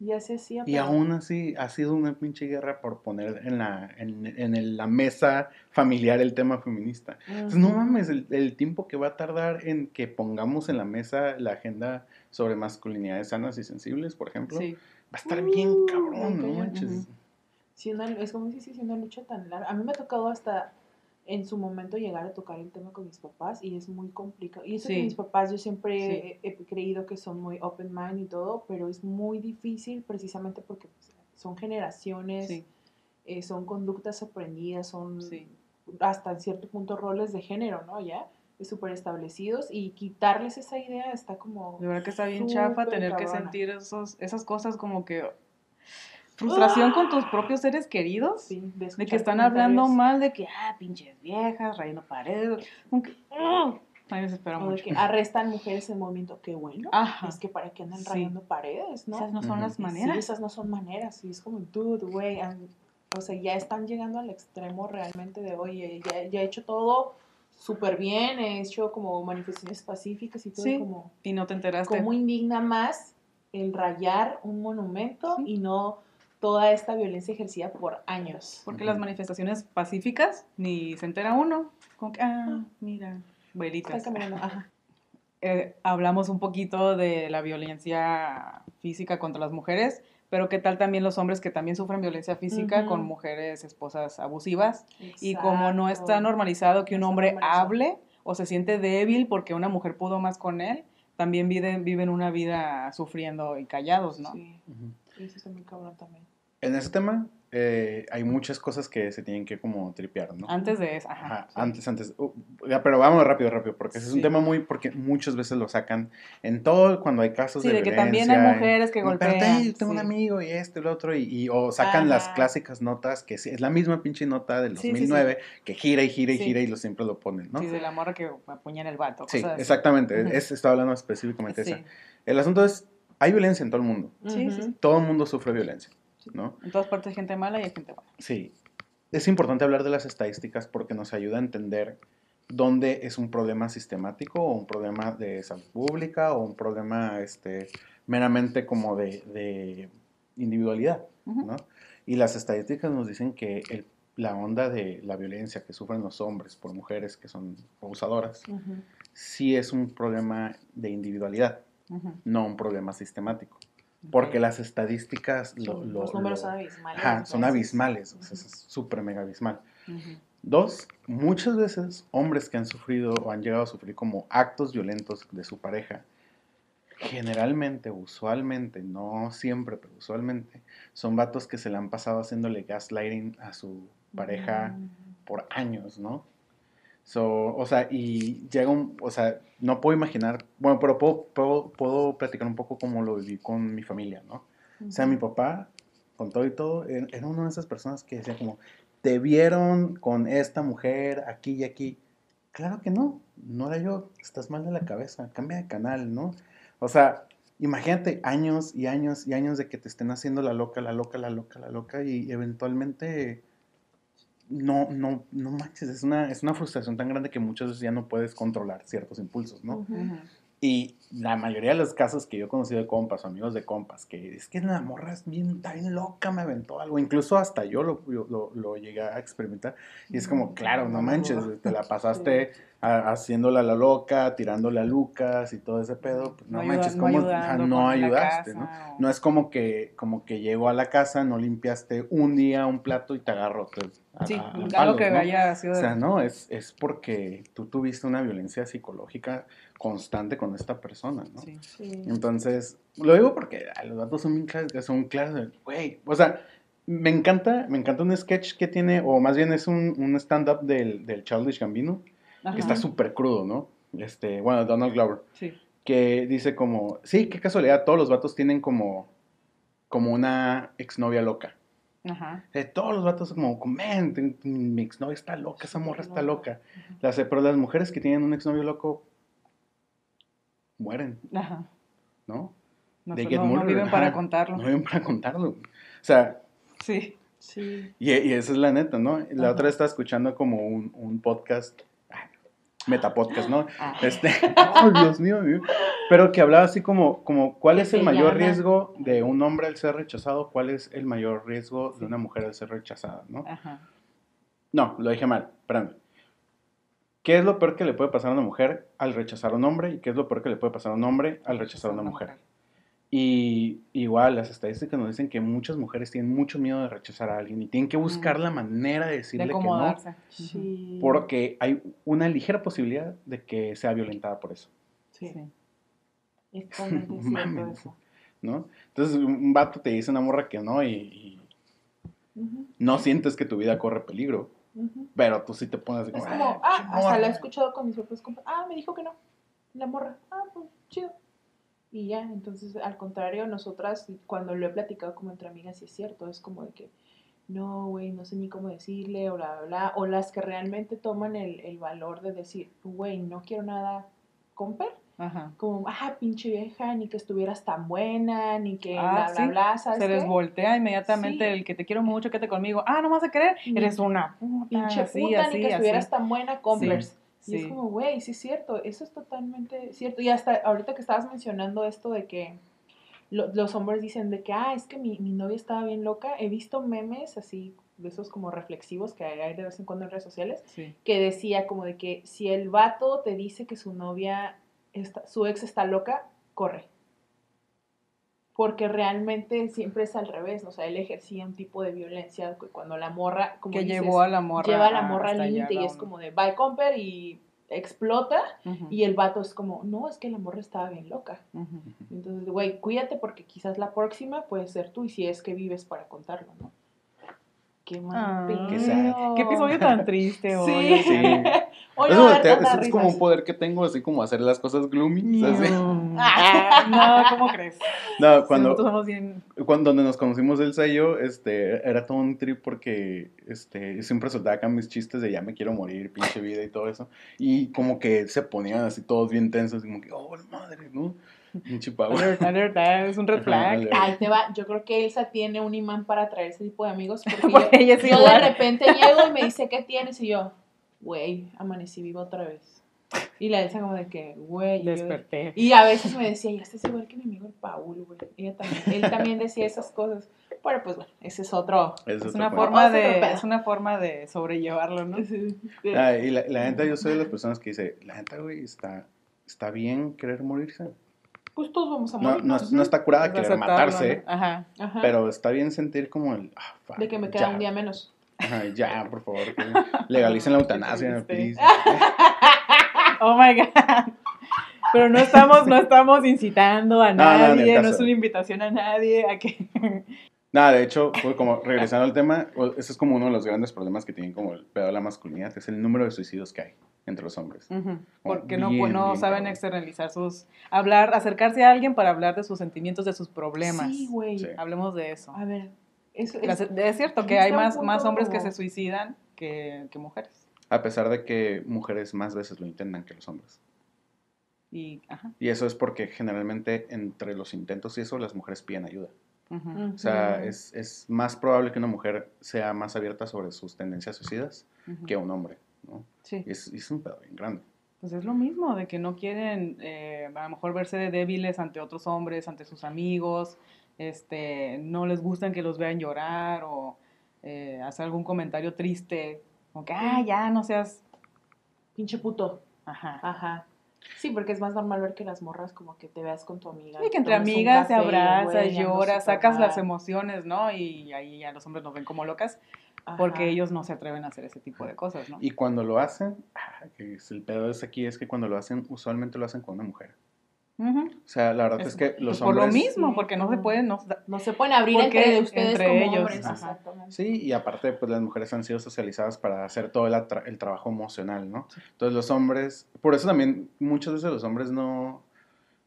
Ya se hacía. Y pero- aún así ha sido una pinche guerra por poner en la, en, en el- la mesa familiar el tema feminista. Pues no mames, el, el tiempo que va a tardar en que pongamos en la mesa la agenda sobre masculinidades sanas y sensibles, por ejemplo, Sí. va a estar bien Uh, cabrón, ¿no manches? Sí, una- es como si sí, una lucha tan larga. A mí me ha tocado hasta en su momento llegar a tocar el tema con mis papás y es muy complicado. Y eso que mis papás yo siempre Sí. he, he creído que son muy open mind y todo, pero es muy difícil precisamente porque pues, son generaciones, Sí. eh, son conductas aprendidas, son Sí. hasta en cierto punto roles de género, ¿no? Ya. Súper establecidos y quitarles esa idea está como... De verdad que está bien chafa tener que sentir esos, esas cosas como que frustración con tus propios seres queridos. Sí, de, que están hablando mal de que, ah, pinches viejas, rayando paredes. Como que, ¡ah! a mí me desespera de mucho. que arrestan mujeres en movimiento, qué bueno. Ajá. Es que para qué andan Sí. rayando paredes, ¿no? Esas no son las Sí, maneras. esas no son maneras. Y es como, dude, güey. O sea, ya están llegando al extremo realmente de, oye, ya, ya he hecho todo súper bien, he hecho como manifestaciones pacíficas y todo. Sí. Como, Y no te enteraste. ¿Cómo indigna más el rayar un monumento Sí. y no toda esta violencia ejercida por años? Porque las manifestaciones pacíficas ni se entera uno. Como que, ah, mira, velitas. Ajá. eh, hablamos un poquito de la violencia física contra las mujeres, pero qué tal también los hombres que también sufren violencia física con mujeres esposas abusivas y como no está normalizado que un No hombre normalizado. hable o se siente débil porque una mujer pudo más con él, también viven, viven una vida sufriendo y callados, ¿no? Sí, eso está muy cabrón también. En ese tema eh, hay muchas cosas que se tienen que como tripear, ¿no? Antes de eso, ajá. Ajá, sí. antes, antes. Uh, ya, pero vamos rápido, rápido, porque ese es un Sí. tema muy, porque muchas veces lo sacan en todo cuando hay casos Sí, de de que también hay mujeres que "No, espérate, golpean, yo tengo un sí. amigo y este y lo otro, y, y- o sacan las clásicas notas, que sí, es la misma pinche nota del Sí, sí, sí. 2009, que gira y gira y Sí. gira y lo siempre lo ponen, ¿no? Sí, de la morra que apuñala el vato. Sí, cosas así. exactamente, Ujú. es, estaba hablando específicamente de Sí, esa. El asunto es, hay violencia en todo el mundo, Sí, sí, sí. todo el mundo sufre violencia, ¿no? En todas partes hay gente mala y hay gente buena. Sí. Es importante hablar de las estadísticas porque nos ayuda a entender dónde es un problema sistemático o un problema de salud pública o un problema este, meramente como de, de individualidad. ¿no? Y las estadísticas nos dicen que el- la onda de la violencia que sufren los hombres por mujeres que son abusadoras sí es un problema de individualidad, no un problema sistemático. Porque las estadísticas lo- los números lo- son abismales. Ajá, son abismales, o sea, Ujú. es súper mega abismal. Dos, muchas veces hombres que han sufrido o han llegado a sufrir como actos violentos de su pareja, generalmente, usualmente, no siempre, pero usualmente, son vatos que se le han pasado haciéndole gaslighting a su pareja Mm. por años, ¿no? So, o sea, y llega un, o sea, no puedo imaginar, bueno, pero puedo, puedo, puedo platicar un poco cómo lo viví con mi familia, ¿no? O sea, mi papá, con todo y todo, era era una de esas personas que decía como, te vieron con esta mujer aquí y aquí. Claro que no, no era yo, estás mal de la cabeza, cambia de canal, ¿no? O sea, imagínate años y años y años de que te estén haciendo la loca, la loca, la loca, la loca y eventualmente no, no, no manches, es una, es una frustración tan grande que muchas veces ya no puedes controlar ciertos impulsos, ¿no? Y la mayoría de los casos que yo he conocido de compas o amigos de compas, que es que la morra es bien, está bien loca, me aventó algo. Incluso hasta yo lo, yo lo, lo llegué a experimentar. Y es como, claro, no manches, te la pasaste a- haciéndola la loca, tirándole a Lucas y todo ese pedo. Pues, no, manches, con no ayudaste, casa, ¿no? o- No es como que, como que llegó a la casa, no limpiaste un día un plato y te agarró. te- a- Sí, a- a algo palos, que ¿no? haya sido... O sea, no, es, es porque tú tuviste una violencia psicológica constante con esta persona, ¿no? sí. Sí. Entonces, lo digo porque los datos son bien claros, son claros, de, güey, o sea, me encanta, me encanta un sketch que tiene, o más bien es un, un stand-up del, del Childish Gambino, Ajá. que está súper crudo, ¿no? Este, bueno, Donald Glover, Sí. que dice como, sí, qué casualidad, todos los vatos tienen como, como una exnovia loca. Ajá. Eh, todos los vatos como, ten- mi exnovia está loca, esa morra está loca. Las, pero las mujeres que tienen un exnovio loco mueren, Ajá. ¿no? No, get no- viven para contarlo. No viven para contarlo. O sea, Sí. Sí. y, y esa es la neta, ¿no? La Ajá. otra vez estaba escuchando como un, un podcast, ah, metapodcast, ¿no? Ah. Este, oh, Dios mío, mío. Pero que hablaba así como, como ¿cuál es el mayor llama. riesgo de un hombre al ser rechazado? ¿Cuál es el mayor riesgo de una mujer al ser rechazada, no? Ajá. No, lo dije mal, espérame. ¿Qué es lo peor que le puede pasar a una mujer al rechazar a un hombre? ¿Y qué es lo peor que le puede pasar a un hombre al rechazar a una mujer? Y igual las estadísticas nos dicen que muchas mujeres tienen mucho miedo de rechazar a alguien y tienen que buscar Mm. la manera de De decirle que no. Sí. porque hay una ligera posibilidad de que sea violentada por eso, Sí. Sí. Es Mames. eso. ¿no? Entonces un vato te dice una morra que no y, y Ujú. no sientes que tu vida corre peligro, Pero tú sí te pones Es como, "Ah, pinche hasta morra". la he escuchado con mis propios compas. Ah, me dijo que no. La morra. Ah, pues chido. Y ya, entonces al contrario, nosotras cuando lo he platicado como entre amigas, sí es cierto, es como de que no, güey, no sé ni cómo decirle, o bla, bla, bla. O las que realmente toman el, el valor de decir, güey, no quiero nada comper. Ajá. Como, ah, pinche vieja, ni que estuvieras tan buena, ni que Ah, bla, bla, sí. bla, ¿sabes Se qué? les voltea inmediatamente Sí. el que te quiero mucho, que te conmigo. Ah, no me vas a querer. Ni- Eres una puta. Pinche así, puta, así, ni que así. estuvieras tan buena, Converse. Y es como, güey, sí es cierto, eso es totalmente cierto. Y hasta ahorita que estabas mencionando esto de que lo- los hombres dicen de que, ah, es que mi, mi novia estaba bien loca, he visto memes así, de esos como reflexivos que hay de vez en cuando en redes sociales, Sí. que decía como de que si el vato te dice que su novia, está, su ex está loca, corre. Porque realmente siempre es al revés, ¿no? o sea, él ejercía un tipo de violencia cuando la morra, como Que dices, llevó a la morra. lleva a la morra al límite y es como de bye comper y explota y el vato es como no es que la morra estaba bien loca entonces güey cuídate porque quizás la próxima puede ser tú y si es que vives para contarlo no qué mal Ah. Qué sad. Qué episodio tan triste hoy. sí, Sí. Hoy Eso, te- es como un poder que tengo, así como hacer las cosas gloomy. ¿sabes? No, ¿cómo crees? No, cuando, nosotros somos bien. cuando donde nos conocimos el sello, este, era todo un trip porque este, siempre soltaba acá mis chistes de ya me quiero morir, pinche vida y todo eso. Y como que se ponían así todos bien tensos, como que, oh, madre, ¿no? Alert, alert, ah, es un red flag. Ahí te va, yo creo que Elsa tiene un imán para atraer ese tipo de amigos porque Porque yo, yo de repente llego y me dice ¿qué tienes? y yo güey, amanecí viva otra vez y la Elsa como de que güey y yo Desperté. Y a veces me decía, ya estás igual que mi amigo el Paul, güey. Ella también, él también decía esas cosas. Pero pues bueno, ese es otro. Es Es otro una forma de, es una forma de sobrellevarlo, ¿no? Ah, y la, la neta, yo soy de las personas que dice, la neta, güey, está, está bien querer morirse. Pues todos vamos a morir. no, no está curada querer aceptarlo, matarse. Ajá. Ajá. pero está bien sentir como el... ah, fuck, de que me queda ya. un día menos. Ajá, ya, por favor, que legalicen la eutanasia, please. Oh my God. Pero no estamos, no estamos incitando a No, no, nadie, no, es una invitación a nadie a que. Nada, de hecho, pues como regresando al tema, o- ese es como uno de los grandes problemas que tienen como el pedo de la masculinidad, es el número de suicidios que hay entre los hombres. Ujú, Porque no, bien, no bien saben cabrón. externalizar sus. Hablar, acercarse a alguien para hablar de sus sentimientos, de sus problemas. Sí, güey. Sí. Hablemos de eso. A ver, eso es, Es cierto que hay más, más hombres que se suicidan que, que mujeres. A pesar de que mujeres más veces lo intentan que los hombres. Y, ajá. Y eso es porque generalmente entre los intentos y eso las mujeres piden ayuda. O sea, es, es más probable que una mujer sea más abierta sobre sus tendencias suicidas que un hombre. ¿no? Sí. Es, un pedo bien grande. Pues es lo mismo, de que no quieren eh, a lo mejor verse débiles ante otros hombres, ante sus amigos, este, no les gustan que los vean llorar o eh, hacer algún comentario triste, como que, ah, ya, no seas, pinche puto. ajá. Ajá. Sí, porque es más normal ver que las morras como que te veas con tu amiga. Y que entre amigas te abrazas, güey, lloras, sacas las emociones, ¿no? Y ahí ya los hombres nos ven como locas Ajá. porque ellos no se atreven a hacer ese tipo de cosas, ¿no? Y cuando lo hacen, ah, el pedo es aquí, es que cuando lo hacen, usualmente lo hacen con una mujer. Ujú. O sea, la verdad es, Es- que los Pues por hombres... lo mismo, Sí, porque no se pueden, no, No se pueden abrir entre ustedes entre como ellos, hombres. ajá. Sí, y aparte, pues las mujeres han sido socializadas para hacer todo el, atra- el trabajo emocional, ¿no? Entonces los hombres, por eso también muchos veces los hombres no,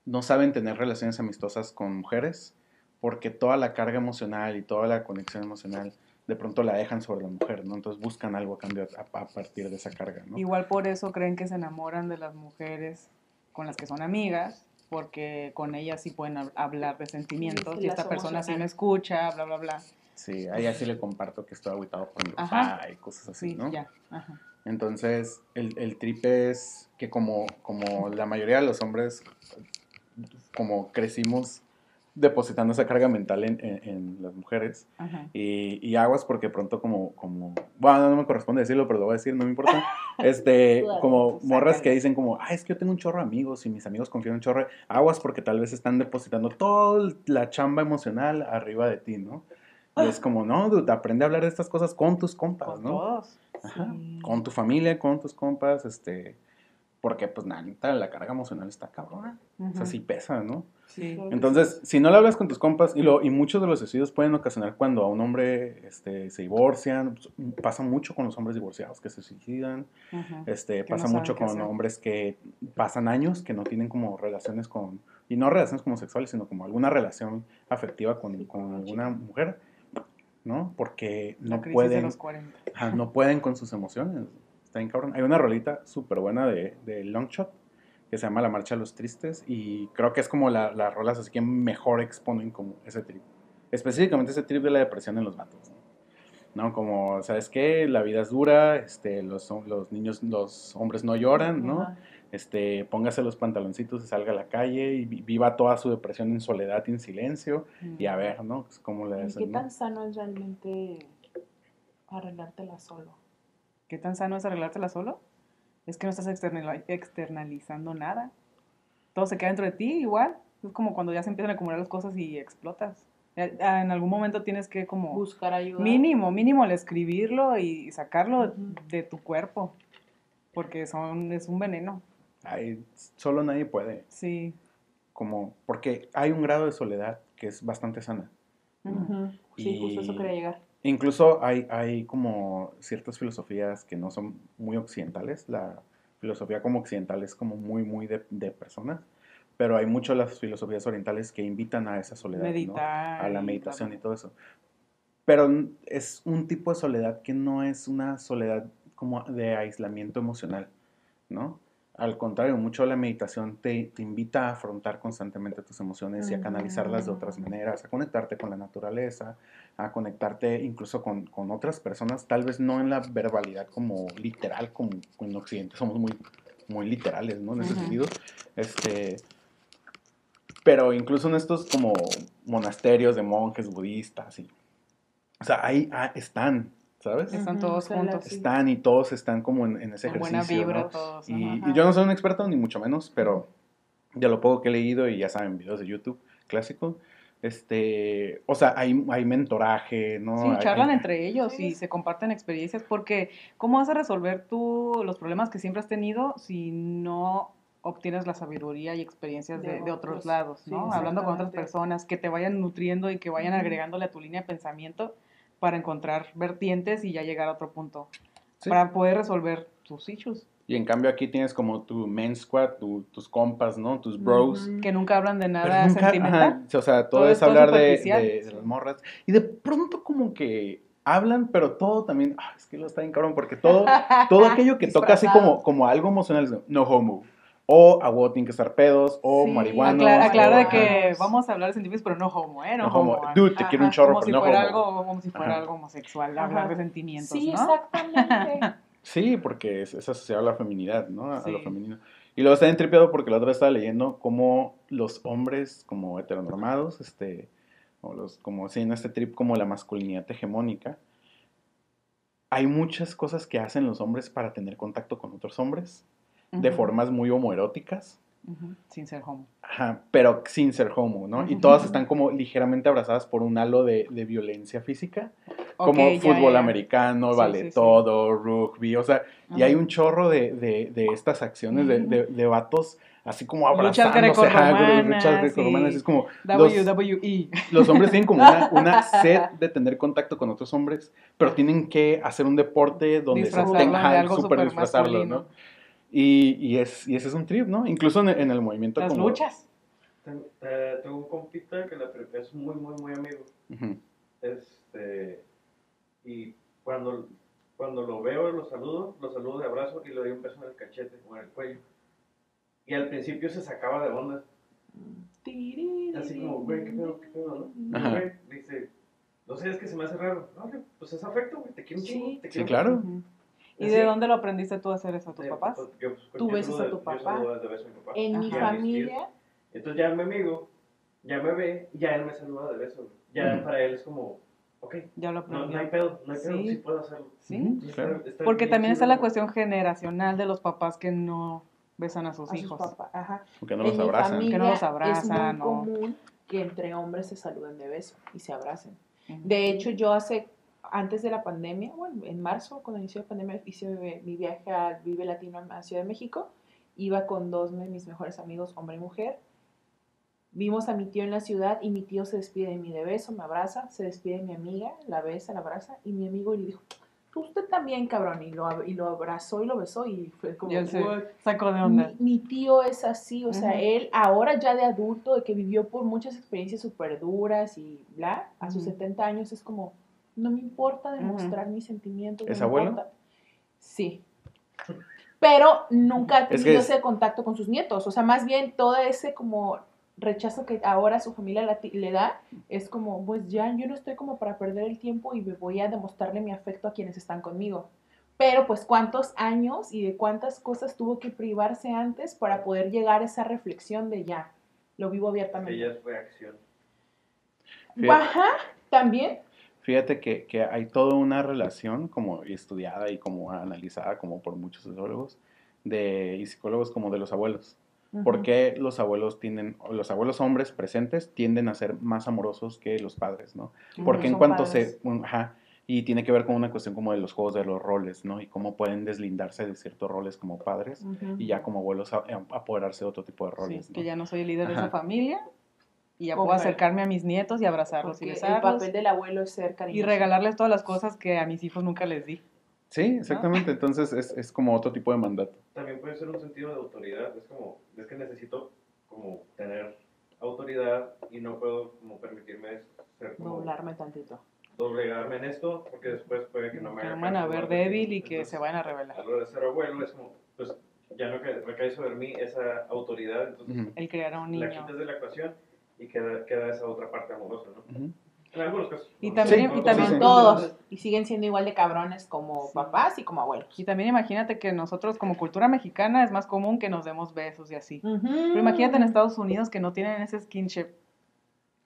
no saben tener relaciones amistosas con mujeres, porque toda la carga emocional y toda la conexión emocional de pronto la dejan sobre la mujer, ¿no? Entonces buscan algo a cambio a, a partir de esa carga, ¿no? Igual por eso creen que se enamoran de las mujeres con las que son amigas, porque con ellas sí pueden hab- hablar de sentimientos Sí, y esta persona sí me escucha, bla, bla, bla. Sí, a ella sí le comparto que estoy aguitado por mi Ajá. papá y cosas así, Sí, ¿no? ya. Ajá. Entonces, el, el trip es que como, como la mayoría de los hombres, como crecimos depositando esa carga mental en, en- en las mujeres, y, y aguas porque pronto como, como, bueno, no me corresponde decirlo, pero lo voy a decir, no me importa, este, Tú como morras que dicen como, ay, es que yo tengo un chorro de amigos y mis amigos confían en un chorro, aguas porque tal vez están depositando toda la chamba emocional arriba de ti, ¿no? Y es como, no, dude, aprende a hablar de estas cosas con tus compas, Con ¿no? todos. Ajá. Sí. Con tu familia, con tus compas, este, Porque, pues, neta, la carga emocional está cabrona. O sea, sí pesa, ¿no? Sí. Entonces, si no le hablas con tus compas, y, lo, y muchos de los suicidios pueden ocasionar cuando a un hombre este, se divorcian, pues, pasa mucho con los hombres divorciados que se suicidan, este, no pasa mucho con hacer. hombres que pasan años que no tienen como relaciones con, y no relaciones como sexuales, sino como alguna relación afectiva con, con con una alguna mujer, ¿no? Porque no pueden, los 40. ajá, no pueden con sus emociones. Está bien cabrón. Hay una rolita súper buena de, de Longshot que se llama La Marcha de los Tristes y creo que es como la- las rolas así que mejor exponen como ese trip. Específicamente ese trip de la depresión en los vatos. ¿no? ¿no? Como, ¿sabes qué? La vida es dura, este, los, los niños, los hombres no lloran, ¿no? Este, póngase los pantaloncitos y salga a la calle y vi- viva toda su depresión en soledad y en silencio y a ver, ¿no? ¿Cómo le ¿Y hacen, qué no? tan sano es realmente arreglártela solo? ¿Qué tan sano es arreglártela solo? Es que no estás externali- externalizando nada. Todo se queda dentro de ti igual. Es como cuando ya se empiezan a acumular las cosas y explotas. Ya- ya En algún momento tienes que como... Buscar ayuda. Mínimo, mínimo el escribirlo y sacarlo de tu cuerpo. Porque son, es un veneno. Ay, solo nadie puede, Sí. como, porque hay un grado de soledad que es bastante sana. Sí, justo eso Y- quería llegar. Incluso hay, hay como ciertas filosofías que no son muy occidentales. La filosofía como occidental es como muy, muy de, de personas. Pero hay muchas de las filosofías orientales que invitan a esa soledad. ¿no? Meditar. A la meditación y todo eso. Pero es un tipo de soledad que no es una soledad como de aislamiento emocional, ¿no? Al contrario, mucho la meditación te, te invita a afrontar constantemente tus emociones y a canalizarlas de otras Mm. maneras, a conectarte con la naturaleza, a conectarte incluso con, con otras personas, tal vez no en la verbalidad como literal, como en Occidente somos muy, muy literales, ¿no? En ese sentido. Este, pero incluso en estos como monasterios de monjes budistas, y, o sea, ahí ah, están, ¿sabes? Están todos juntos. Están y todos están como en, en ese Con ejercicio. buena vibra ¿no? todos. Y, yo no soy un experto, ni mucho menos, pero de lo poco que he leído, y ya saben, videos de YouTube clásico, este, o sea, hay, hay mentoraje, ¿no? Sí, charlan hay- entre ellos Sí. y se comparten experiencias porque ¿cómo vas a resolver tú los problemas que siempre has tenido si no obtienes la sabiduría y experiencias de, De de otros lados, Sí, ¿no? Hablando con otras personas que te vayan nutriendo y que vayan agregándole a tu línea de pensamiento para encontrar vertientes y ya llegar a otro punto, Sí. para poder resolver tus issues, Y en cambio aquí tienes como tu main squad, tu- tus compas, ¿no? Tus bros. Que nunca hablan de nada nunca- sentimental. ajá, o sea, todo, Todo es hablar de, de- de las morras. Y de pronto como que hablan, pero todo también, ah, es que lo está bien cabrón, porque todo, todo aquello que toca así como, como algo emocional es no homo. O a huevo tienen que estar pedos, o Sí, marihuanos. Aclara, o- de ajá. que vamos a hablar de sentimientos, pero no homo, ¿eh? No, No homo. homo. Dude, te quiero un chorro, como pero si no fuera homo. algo, como si fuera Ajá. algo homosexual, Ajá. hablar de sentimientos, Sí, ¿no? exactamente. Sí, porque es, es asociado a la feminidad, ¿no? A, a lo femenino. Y luego está bien tripeado porque la otra vez estaba leyendo cómo los hombres como heteronormados, este, o los, como sí, en este trip como la masculinidad hegemónica, hay muchas cosas que hacen los hombres para tener contacto con otros hombres, de formas muy homoeróticas, Sin ser homo. ajá, pero sin ser homo, ¿no? Y todas están como ligeramente abrazadas por un halo de, de violencia física, como ya, fútbol ya, americano, Sí, vale sí, sí. todo, rugby, o sea, y hay un chorro de, de, de estas acciones de, de, vatos así como abrazándose, luchas grecorromanas, es como los, WWE. los hombres tienen como una, una sed de tener contacto con otros hombres, pero tienen que hacer un deporte donde se Disfrazarlo tenga, de ajá, algo súper súper disfrazarlo. ¿no? Y, y, es, y ese es un trip, ¿no? Incluso en, en el movimiento Las como... luchas. Tengo, eh, tengo un compita que la, es muy, muy, muy amigo. Este, y cuando, cuando lo veo, lo saludo, lo saludo de abrazo y le doy un beso en el cachete o en el cuello. Y al principio se sacaba de onda. Así como, güey, ¿qué pedo, qué pedo, no? Ajá. Güey, dice, no sé, es que se me hace raro. No, pues es afecto, güey, te quiero un Sí. chingo, te Sí, quiero claro. Ujú. ¿Y Así. de dónde lo aprendiste tú a hacer eso? ¿A tus Sí, papás? pues, yo, pues, Tú yo besas a tu de- yo papá. saludo de beso a mi papá. En mi familia, Entonces ya mi amigo, ya me ve, ya él me saluda de beso. Ya Ujú. para él es como, ok, Ya lo no, aprendí. no hay pedo, no hay pedo, Sí. sí, puedo hacerlo. Sí. Y está- claro. está Porque también está la cuestión generacional de los papás que no besan a sus a hijos. Ajá. Porque no en los abrazan. Que no los es abrazan, muy o- común que entre hombres se saluden de beso y se abracen. Ujú. De hecho, yo hace, antes de la pandemia, bueno, en marzo, cuando inició la pandemia, hice mi viaje al Vive Latino a Ciudad de México Iba con dos de mis mejores amigos, hombre y mujer. Vimos a mi tío en la ciudad y mi tío se despide de mí de beso, me abraza, se despide de mi amiga, la besa, la abraza y mi amigo le dijo, usted también, cabrón, y lo, y lo abrazó y lo besó y fue como, Y él se "What?". sacó de Mi, onda. mi tío es así, o sea, Ujú. él ahora ya de adulto, de que vivió por muchas experiencias súper duras y bla, a sus Ujú. 70 años es como, no me importa demostrar mis sentimientos. no ¿Es me abuelo? importa". Sí. Pero nunca ha Es que tenido es- ese contacto con sus nietos, o sea, más bien todo ese como rechazo que ahora su familia la le da, es como, pues ya, yo no estoy como para perder el tiempo y me voy a demostrarle mi afecto a quienes están conmigo. Pero pues cuántos años y de cuántas cosas tuvo que privarse antes para poder llegar a esa reflexión de ya, lo vivo abiertamente. Ella es reacción. Fíjate. Ajá, también. Fíjate que, que hay toda una relación como estudiada y como analizada como por muchos sociólogos de, y psicólogos como de los abuelos. ¿Por qué los abuelos tienden, los abuelos hombres presentes tienden a ser más amorosos que los padres, ¿no? Porque en cuanto padres. se... un- ajá, y tiene que ver con una cuestión como de los juegos de los roles, ¿no? Y cómo pueden deslindarse de ciertos roles como padres y ya como abuelos a- a- apoderarse de otro tipo de Sí, roles, ¿no? que ya no soy el líder de esa familia y ya Como puedo el- acercarme a mis nietos y abrazarlos Porque y el besarlos papel del abuelo es ser cariñoso. y regalarles todas las cosas que a mis hijos nunca les di. Sí, exactamente. Entonces es, es como otro tipo de mandato. También puede ser un sentido de autoridad. Es como, es que necesito como tener autoridad y no puedo como permitirme ser como Doblarme tantito. doblegarme en esto porque después puede que no me Que haga me van a ver ¿no? débil y que Entonces, se vayan a rebelar. A la hora de ser abuelo es como, pues ya no recae sobre mí esa autoridad, entonces Ujú, El crear a un la niño. quitas de la ecuación y queda, queda esa otra parte amorosa, ¿no? En algunos casos. Y también- Sí, y también sí, sí. Todos. Y siguen siendo igual de cabrones como Sí. papás y como abuelos. Y también imagínate que nosotros como cultura mexicana es más común que nos demos besos y así. Pero Pero imagínate en Estados Unidos que no tienen ese skinship.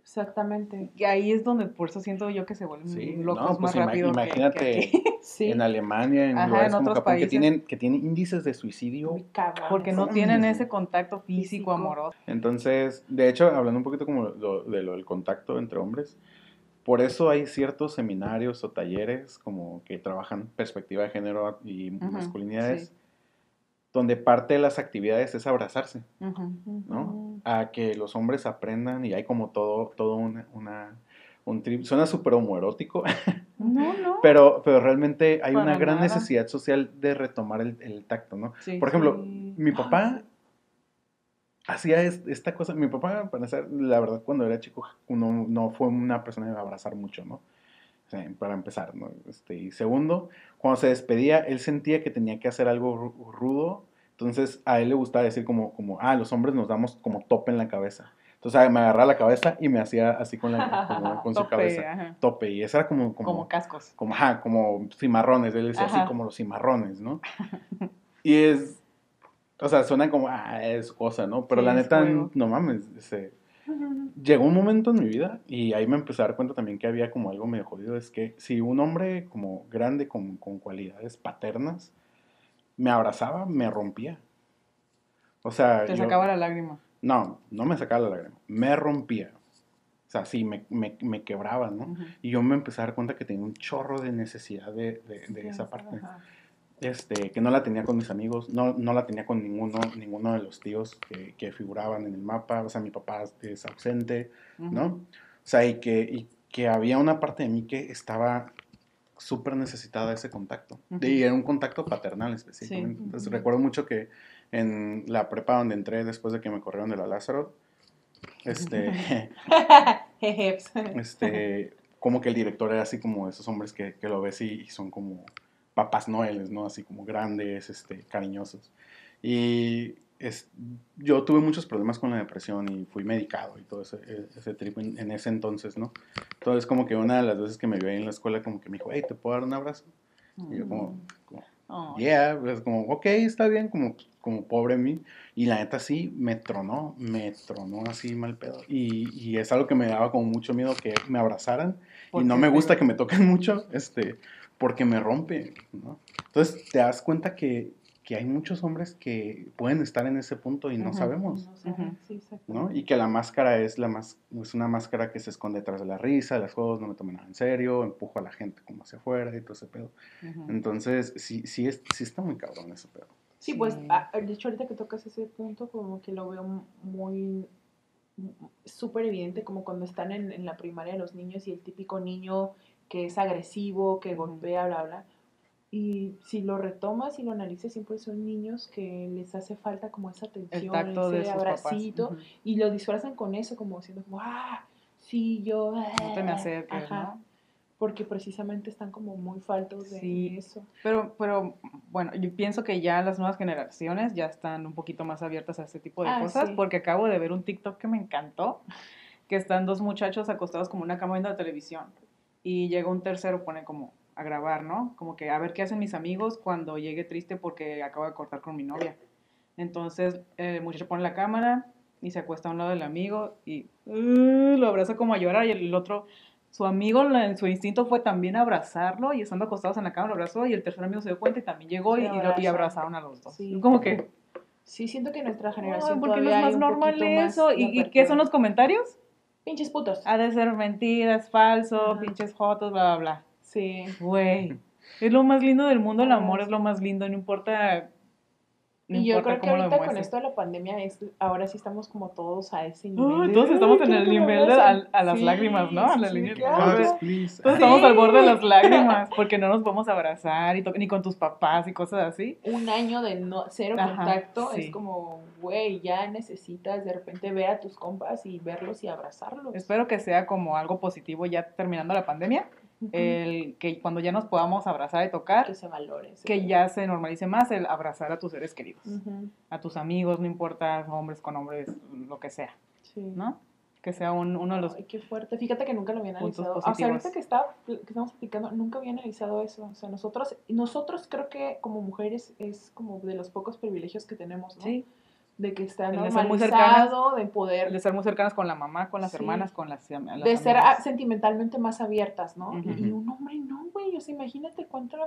Exactamente. Y ahí es donde por eso siento yo que se vuelven Sí, locos no, pues más ima- rápido. que- que imagínate. Sí. en Alemania, en Ajá, lugares en como otros Japón, que países. tienen, que tienen índices de suicidio. Porque no tienen ese contacto físico, Físico. amoroso. Entonces, de hecho, hablando un poquito como lo- de lo del contacto entre hombres, por eso hay ciertos seminarios o talleres como que trabajan perspectiva de género y masculinidades, sí. Donde parte de las actividades es abrazarse. ¿no? A que los hombres aprendan y hay como todo, todo una, una- un trip. Suena súper homoerótico, No, no. pero, pero realmente hay Para una gran nada. necesidad social de retomar el, el tacto, ¿no? Sí, Por ejemplo, sí. mi papá hacía es- esta cosa. Mi papá, para la verdad, cuando era chico, no, no fue una persona de abrazar mucho, ¿no? Sea, para empezar, ¿no? Este, y segundo, cuando se despedía, él sentía que tenía que hacer algo ru- rudo. Entonces, a él le gustaba decir como, como, ah, los hombres nos damos como tope en la cabeza. Entonces, ah, me agarraba la cabeza y me hacía así con, la, como con su Tope, cabeza. ajá. Tope. Y eso era como, Como, como, cascos. como, ajá, como cimarrones, él decía así como los cimarrones, ¿no? Y es, o sea, suena como, ah, es cosa, ¿no? Pero Sí, la neta, juego. no mames, ese- llegó un momento en mi vida y ahí me empecé a dar cuenta también que había como algo medio jodido, es que si un hombre como grande con, con cualidades paternas me abrazaba, me rompía. O sea, Te yo- sacaba la lágrima. no, no me sacaba la lágrima, me rompía. O sea, sí, me, me, me quebraba, ¿no? Y yo me empecé a dar cuenta que tenía un chorro de necesidad de, de- de esa parte. Ajá. Este, que no la tenía con mis amigos, no, no la tenía con ninguno, ninguno de los tíos que, que figuraban en el mapa. O sea, mi papá es ausente, ¿no? O sea, y que, y que había una parte de mí que estaba súper necesitada de ese contacto. Ujú. Y era un contacto paternal específicamente. Sí. Entonces, recuerdo mucho que en la prepa donde entré después de que me corrieron de la Lázaro, este, este, como que el director era así como esos hombres que, que lo ves y, y son como papás noeles, ¿no? Así como grandes, este, cariñosos. Y es, yo tuve muchos problemas con la depresión y fui medicado y todo ese, ese trip en, en ese entonces, ¿no? Entonces como que una de las veces que me vio ahí en la escuela como que me dijo, hey, ¿te puedo dar un abrazo? Y yo como, como Ay. yeah, es como, ok, está bien, como, como pobre mí. Y la neta sí, me tronó, me tronó así mal pedo. Y, y es algo que me daba como mucho miedo que me abrazaran. Y no me gusta que me toquen mucho, este, porque me rompe, ¿no? Entonces te das cuenta que, que hay muchos hombres que pueden estar en ese punto y no sabemos. No. Y que la máscara es, la más, es una máscara que se esconde detrás de la risa, los juegos no me toman nada en serio, empujo a la gente como hacia afuera y todo ese pedo. Entonces, sí, sí, es, sí está muy cabrón ese pedo. Sí, pues, ah, de hecho, ahorita que tocas ese punto, como que lo veo muy súper evidente, como cuando están en, en la primaria los niños y el típico niño que es agresivo, que golpea, bla, bla. Y si lo retomas y lo analizas, siempre son niños que les hace falta como esa atención, ese abracito, y lo disfrazan con eso, como diciendo, ¡ah! Sí, yo. No te me acerques, ¿no? porque precisamente están como muy faltos de eso. Pero, pero bueno, yo pienso que ya las nuevas generaciones ya están un poquito más abiertas a este tipo de ah, cosas, porque acabo de ver un TikTok que me encantó, que están dos muchachos acostados como una cama viendo la televisión, y llega un tercero, pone como a grabar, ¿no? Como que a ver qué hacen mis amigos cuando llegue triste porque acabo de cortar con mi novia. Entonces el muchacho pone la cámara y se acuesta a un lado del amigo y uh, lo abraza como a llorar y el otro su amigo en su instinto fue también abrazarlo y estando acostados en la cama lo abrazó y el tercer amigo se dio cuenta y también llegó y, y, abrazaron a los dos. Sí. Como que... Sí, siento que nuestra generación porque no es más normal eso. ¿Y, qué son los comentarios? Pinches putos. Ha de ser mentiras, falso, pinches fotos, bla, bla, bla. Sí. Güey. Es lo más lindo del mundo, el amor es lo más lindo, no importa y yo creo que ahorita con esto de la pandemia, es, ahora sí estamos como todos a ese nivel. todos estamos en el nivel de a, las lágrimas, ¿no? A la línea Todos estamos al borde de las lágrimas porque no nos podemos abrazar y ni con tus papás y cosas así. Un año de no, cero contacto es como, güey, ya necesitas de repente ver a tus compas y verlos y abrazarlos. Espero que sea como algo positivo ya terminando la pandemia el que cuando ya nos podamos abrazar y tocar, que se valore. Que ya se normalice más el abrazar a tus seres queridos, a tus amigos, no importa hombres con hombres, lo que sea, ¿no? Que sea uno de los... Ay, qué fuerte. Fíjate que nunca lo había analizado. O sea, ahorita que, está, que estamos explicando, nunca había analizado eso. O sea, nosotros, nosotros creo que como mujeres es como de los pocos privilegios que tenemos, ¿no? Sí de que está normalizado, de, poder... De ser muy cercanas con la mamá, con las hermanas, con las, De ser sentimentalmente más abiertas, ¿no? Y un hombre no, güey, o sea, imagínate cuánto,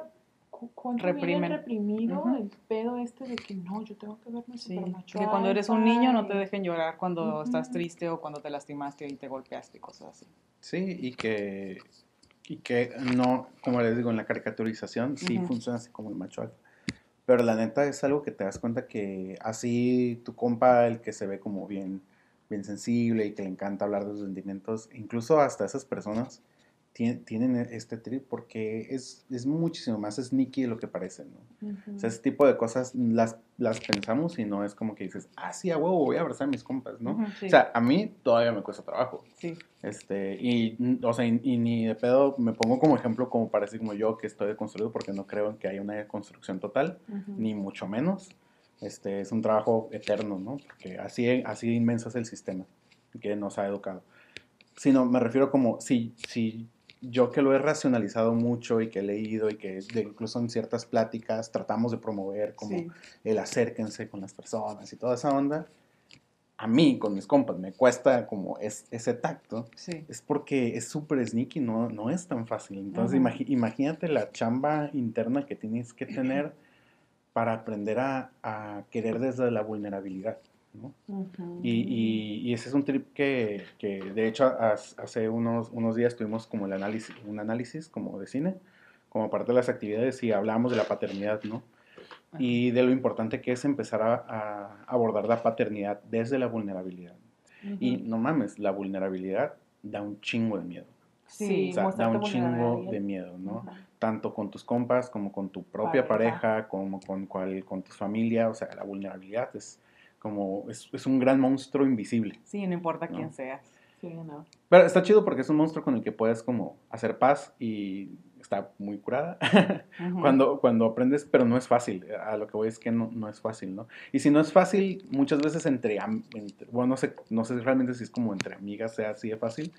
cuánto reprimido el pedo este de que no, yo tengo que verme sí. macho. Que cuando eres un niño no te dejen llorar cuando estás triste o cuando te lastimaste y te golpeaste y cosas así. Sí, y que, y que no, como les digo, en la caricaturización sí funciona así como el macho alfa pero la neta es algo que te das cuenta que así tu compa, el que se ve como bien, bien sensible y que le encanta hablar de sus sentimientos, incluso hasta esas personas tienen este trip porque es, es muchísimo más sneaky de lo que parece, ¿no? O sea, ese tipo de cosas las, las pensamos y no es como que dices, ah, sí, a huevo, voy a abrazar a mis compas, ¿no? O sea, a mí todavía me cuesta trabajo. Sí. Este, y, o sea, y, ni de pedo me pongo como ejemplo como para decir como yo que estoy deconstruido porque no creo en que haya una construcción total, ni mucho menos. Este, es un trabajo eterno, ¿no? Porque así, así inmenso es el sistema que nos ha educado. Sino me refiero como si, si yo que lo he racionalizado mucho y que he leído y que incluso en ciertas pláticas tratamos de promover como el acérquense con las personas y toda esa onda, a mí con mis compas me cuesta como es, ese tacto, es porque es súper sneaky, no, no es tan fácil. Entonces imagínate la chamba interna que tienes que tener para aprender a, a querer desde la vulnerabilidad y, ese es un trip que, de hecho hace unos, unos días tuvimos como el análisis, un análisis como de cine, como parte de las actividades y hablamos de la paternidad, ¿no? Y de lo importante que es empezar a, abordar la paternidad desde la vulnerabilidad. Y no mames, la vulnerabilidad da un chingo de miedo. Sí, da un chingo de miedo, ¿no? Tanto con tus compas como con tu propia pareja, como con, cual, con tu familia, o sea, la vulnerabilidad es, como es, es un gran monstruo invisible. Sí, no importa quién seas. Sí, no. Pero está chido porque es un monstruo con el que puedes como hacer paz y está muy curada cuando, cuando aprendes, pero no es fácil. A lo que voy es que no, no es fácil, ¿no? Y si no es fácil, muchas veces entre, bueno, no sé, no sé realmente si es como entre amigas sea así de fácil,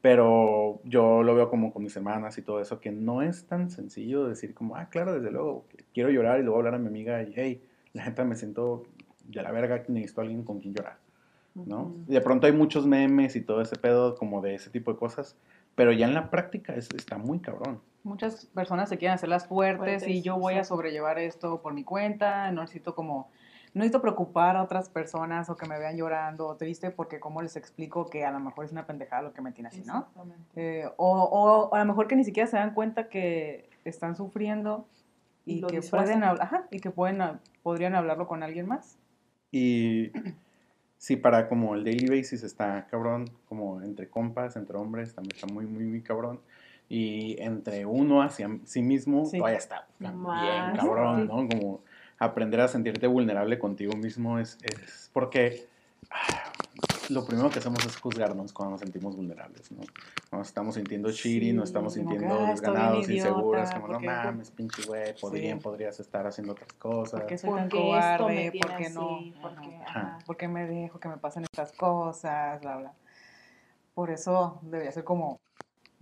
pero yo lo veo como con mis hermanas y todo eso, que no es tan sencillo decir como, ah, claro, desde luego, quiero llorar y luego hablar a mi amiga y, hey, la gente me siento de la verga necesito a alguien con quien llorar, ¿no? De pronto hay muchos memes y todo ese pedo como de ese tipo de cosas, pero ya en la práctica es, está muy cabrón. Muchas personas se quieren hacer las fuertes, y yo voy a sobrellevar esto por mi cuenta, no necesito como, no necesito preocupar a otras personas o que me vean llorando o triste porque como les explico que a lo mejor es una pendejada lo que me tiene así, ¿no? Eh, o, o, a lo mejor que ni siquiera se dan cuenta que están sufriendo Y que disfrazan. pueden hablar, ajá, y que pueden, podrían hablarlo con alguien más. Y sí, para como el daily basis está cabrón, como entre compas, entre hombres, también está muy, muy, muy cabrón. Y entre uno hacia sí mismo, Sí. todavía está bien cabrón. ¿no? Como aprender a sentirte vulnerable contigo mismo es, es porque ah, lo primero que hacemos es juzgarnos cuando nos sentimos vulnerables, ¿no? Cuando nos estamos sintiendo shitty, nos estamos Sí, como que, sintiendo "Ah, desganados, inseguros, idiota, como no porque- mames, pinche güey, podrían, Sí. podrías estar haciendo otras cosas. ¿Por qué soy tan Porque cobarde? tiene ¿Por qué no? porque, Ajá. ajá. ¿Por qué me dejo que me pasen estas cosas? Bla, bla. Por eso debería ser como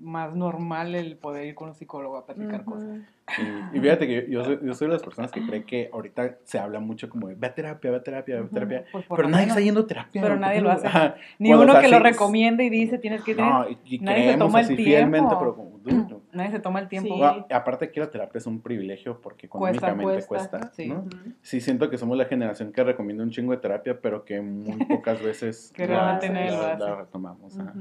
más normal el poder ir con un psicólogo a platicar cosas. Ujú. Y, y fíjate que yo soy, yo soy de las personas que cree que ahorita se habla mucho como de ve a terapia, ve a terapia, ve a terapia. Pues por Pero lo nadie menos. está yendo a terapia. Pero ¿por nadie lo no? hace. Ajá. Ni Cuando, uno o sea, que lo sí- recomiende y dice tienes que ir. No, y, y nadie se creemos toma el así fielmente, tiempo. pero como, dude, Nadie se toma el tiempo. Sí. Bueno, aparte que la terapia es un privilegio porque Cuesta, económicamente cuesta, cuesta, sí. ¿no? Ujú. Sí siento que somos la generación que recomienda un chingo de terapia, pero que muy pocas veces la- la, lo la retomamos. ajá.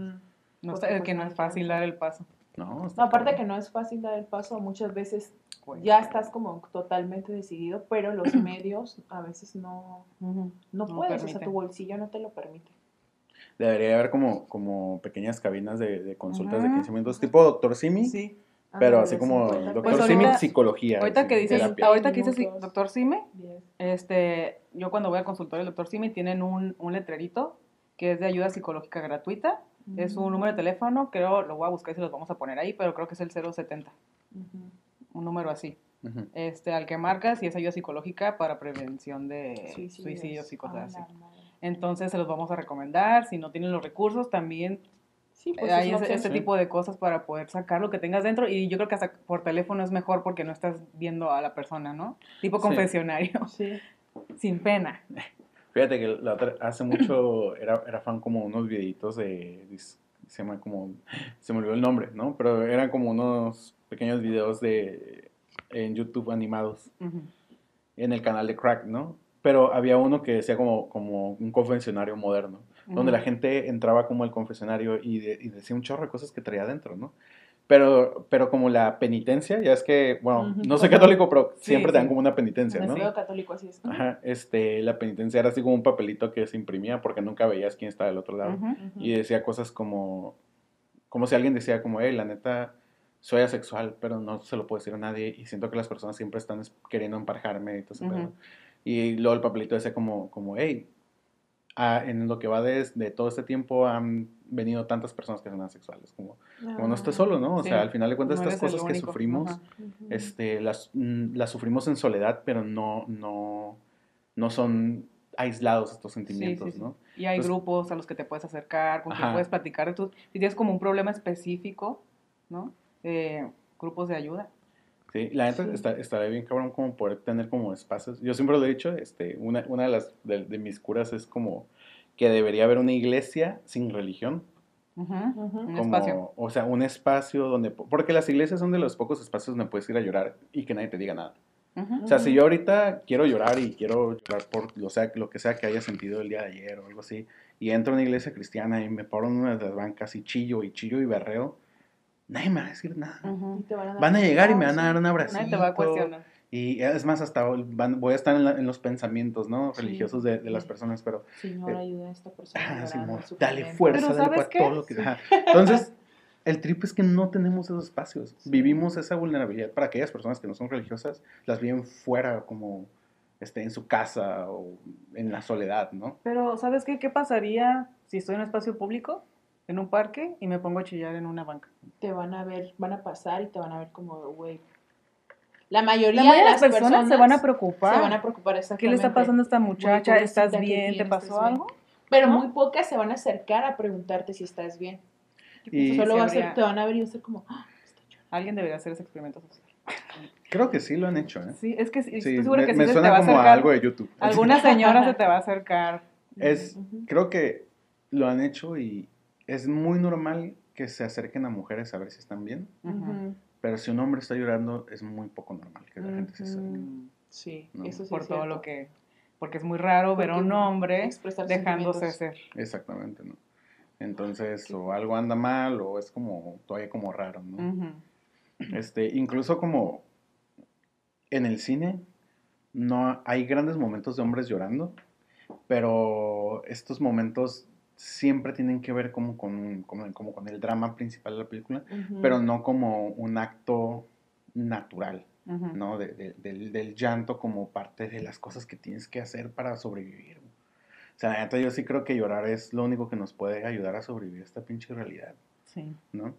No que no es fácil dar el paso. No, No, aparte que no es fácil dar el paso, muchas veces Pues. ya estás como totalmente decidido, pero los medios a veces no, no, No puedes, o sea, tu bolsillo no te lo permite. Debería haber como, como pequeñas cabinas de, de consultas de Ajá. 15 minutos, tipo Doctor Simi, Sí. pero Ándale, así como 50 Doctor Pues Simi, ahorita- psicología. Ahorita que dices, terapia. ahorita que dices doctor Sime, Diez. este, yo cuando voy al consultorio del doctor Sime tienen un, un letrerito que es de ayuda psicológica gratuita. Es un número de teléfono, creo, lo voy a buscar y se los vamos a poner ahí, pero creo que es el 070, Ujú. un número así. Este, al que marcas y es ayuda psicológica para prevención de Suicidios. suicidios y cosas Ah, así. Entonces se los vamos a recomendar. Si no tienen los recursos, también Sí, pues eh, hay es ese, sí. tipo de cosas para poder sacar lo que tengas dentro. Y yo creo que hasta por teléfono es mejor porque no estás viendo a la persona, ¿no? Tipo Sí. confesionario, Sí. sin pena. Fíjate que la otra- hace mucho era, era fan como unos videitos de, se llama como, se me olvidó el nombre, ¿no? Pero eran como unos pequeños videos de, en YouTube animados, en el canal de Crack, ¿no? Pero había uno que decía como, como un confesionario moderno, donde la gente entraba como al confesionario y, de- y decía un chorro de cosas que traía adentro, ¿no? Pero, pero como la penitencia, ya es que, bueno, no soy católico, pero Sí, siempre te dan sí. como una penitencia, ¿no? pedo católico así es. Ajá, este, la penitencia era así como un papelito que se imprimía porque nunca veías quién estaba del otro lado. Y decía cosas como, como si alguien decía como, hey, la neta, soy asexual, pero no se lo puedo decir a nadie y siento que las personas siempre están es- queriendo emparejarme y todo pedo. Y luego el papelito decía como, como hey, ah, en lo que va de, de todo este tiempo han venido tantas personas que son asexuales, como, como no estés solo, ¿no? O Sí. sea, al final de cuentas No estas cosas que sufrimos Ajá. Este, las, mm, las sufrimos en soledad, pero no, no, no son aislados estos sentimientos, Sí, sí, sí. ¿no? Y hay Entonces- grupos a los que te puedes acercar, con quien puedes platicar de tus... Si tienes como un problema específico, ¿no? Eh, grupos de ayuda. Sí, la neta Sí. está, estaría bien cabrón como poder tener como espacios. Yo siempre lo he dicho, este, una, una de las de, de mis curas es como que debería haber una iglesia sin religión. Ujú. Un como, espacio. o sea, un espacio donde, porque las iglesias son de los pocos espacios donde puedes ir a llorar y que nadie te diga nada. Ujú. O sea, si yo ahorita quiero llorar y quiero llorar por lo, sea, lo que sea que haya sentido el día de ayer o algo así, y entro a una iglesia cristiana y me paro en una de las bancas y chillo y chillo y berreo, nadie me va a decir nada. Ujú. Y te van a dar Van a llegar y me van a dar un Nadie abracito. te va a cuestionar. Y es más, hasta van- voy a estar en, la- en los pensamientos, ¿no? Sí. Religiosos de, de las personas, pero... Señor, Eh, ayuda a esta persona. ah, su dale fuerza, Pero dale ¿sabes para qué? todo lo que... Entonces, el trip es que no tenemos esos espacios. Vivimos esa vulnerabilidad para aquellas personas que no son religiosas, las viven fuera como este, en su casa o en la soledad, ¿no? Pero, ¿sabes qué? ¿Qué pasaría si estoy en un espacio público, en un parque, y me pongo a chillar en una banca? Te van a ver, van a pasar y te van a ver como, güey. La mayoría, La mayoría de las personas, se van a preocupar. Se van a preocupar ¿Qué le está exactamente. pasando a esta muchacha? ¿Estás pobrecita, ¿qué bien? ¿Te pasó ¿Estás bien? algo? Pero ¿No? muy pocas se van a acercar a preguntarte si estás bien. Y Solo va a ser, te van a ver y va a ser como, "Ah, estoy llorando". Alguien debería hacer ese experimento social. creo que sí lo han hecho, ¿eh? Sí, es que sí, Sí, estoy me, que sí me se te suena va a como a acercar. algo de YouTube. Alguna señora se te va a acercar. Es, Ujú. creo que lo han hecho y es muy normal que se acerquen a mujeres a ver si están bien, pero si un hombre está llorando es muy poco normal que la gente se acerque. Sí, No, eso sí Por es todo cierto. lo que... Porque es muy raro ver a un hombre dejándose ser. Exactamente, ¿no? Entonces, Sí. o algo anda mal o es como todavía como raro, ¿no? Este, incluso como en el cine no hay grandes momentos de hombres llorando, pero estos momentos siempre tienen que ver como con, como, como con el drama principal de la película, Ujú. pero no como un acto natural, Ujú. ¿no? De- de- del, del llanto como parte de las cosas que tienes que hacer para sobrevivir. O sea, la neta, yo sí creo que llorar es lo único que nos puede ayudar a sobrevivir a esta pinche realidad, Sí. ¿no?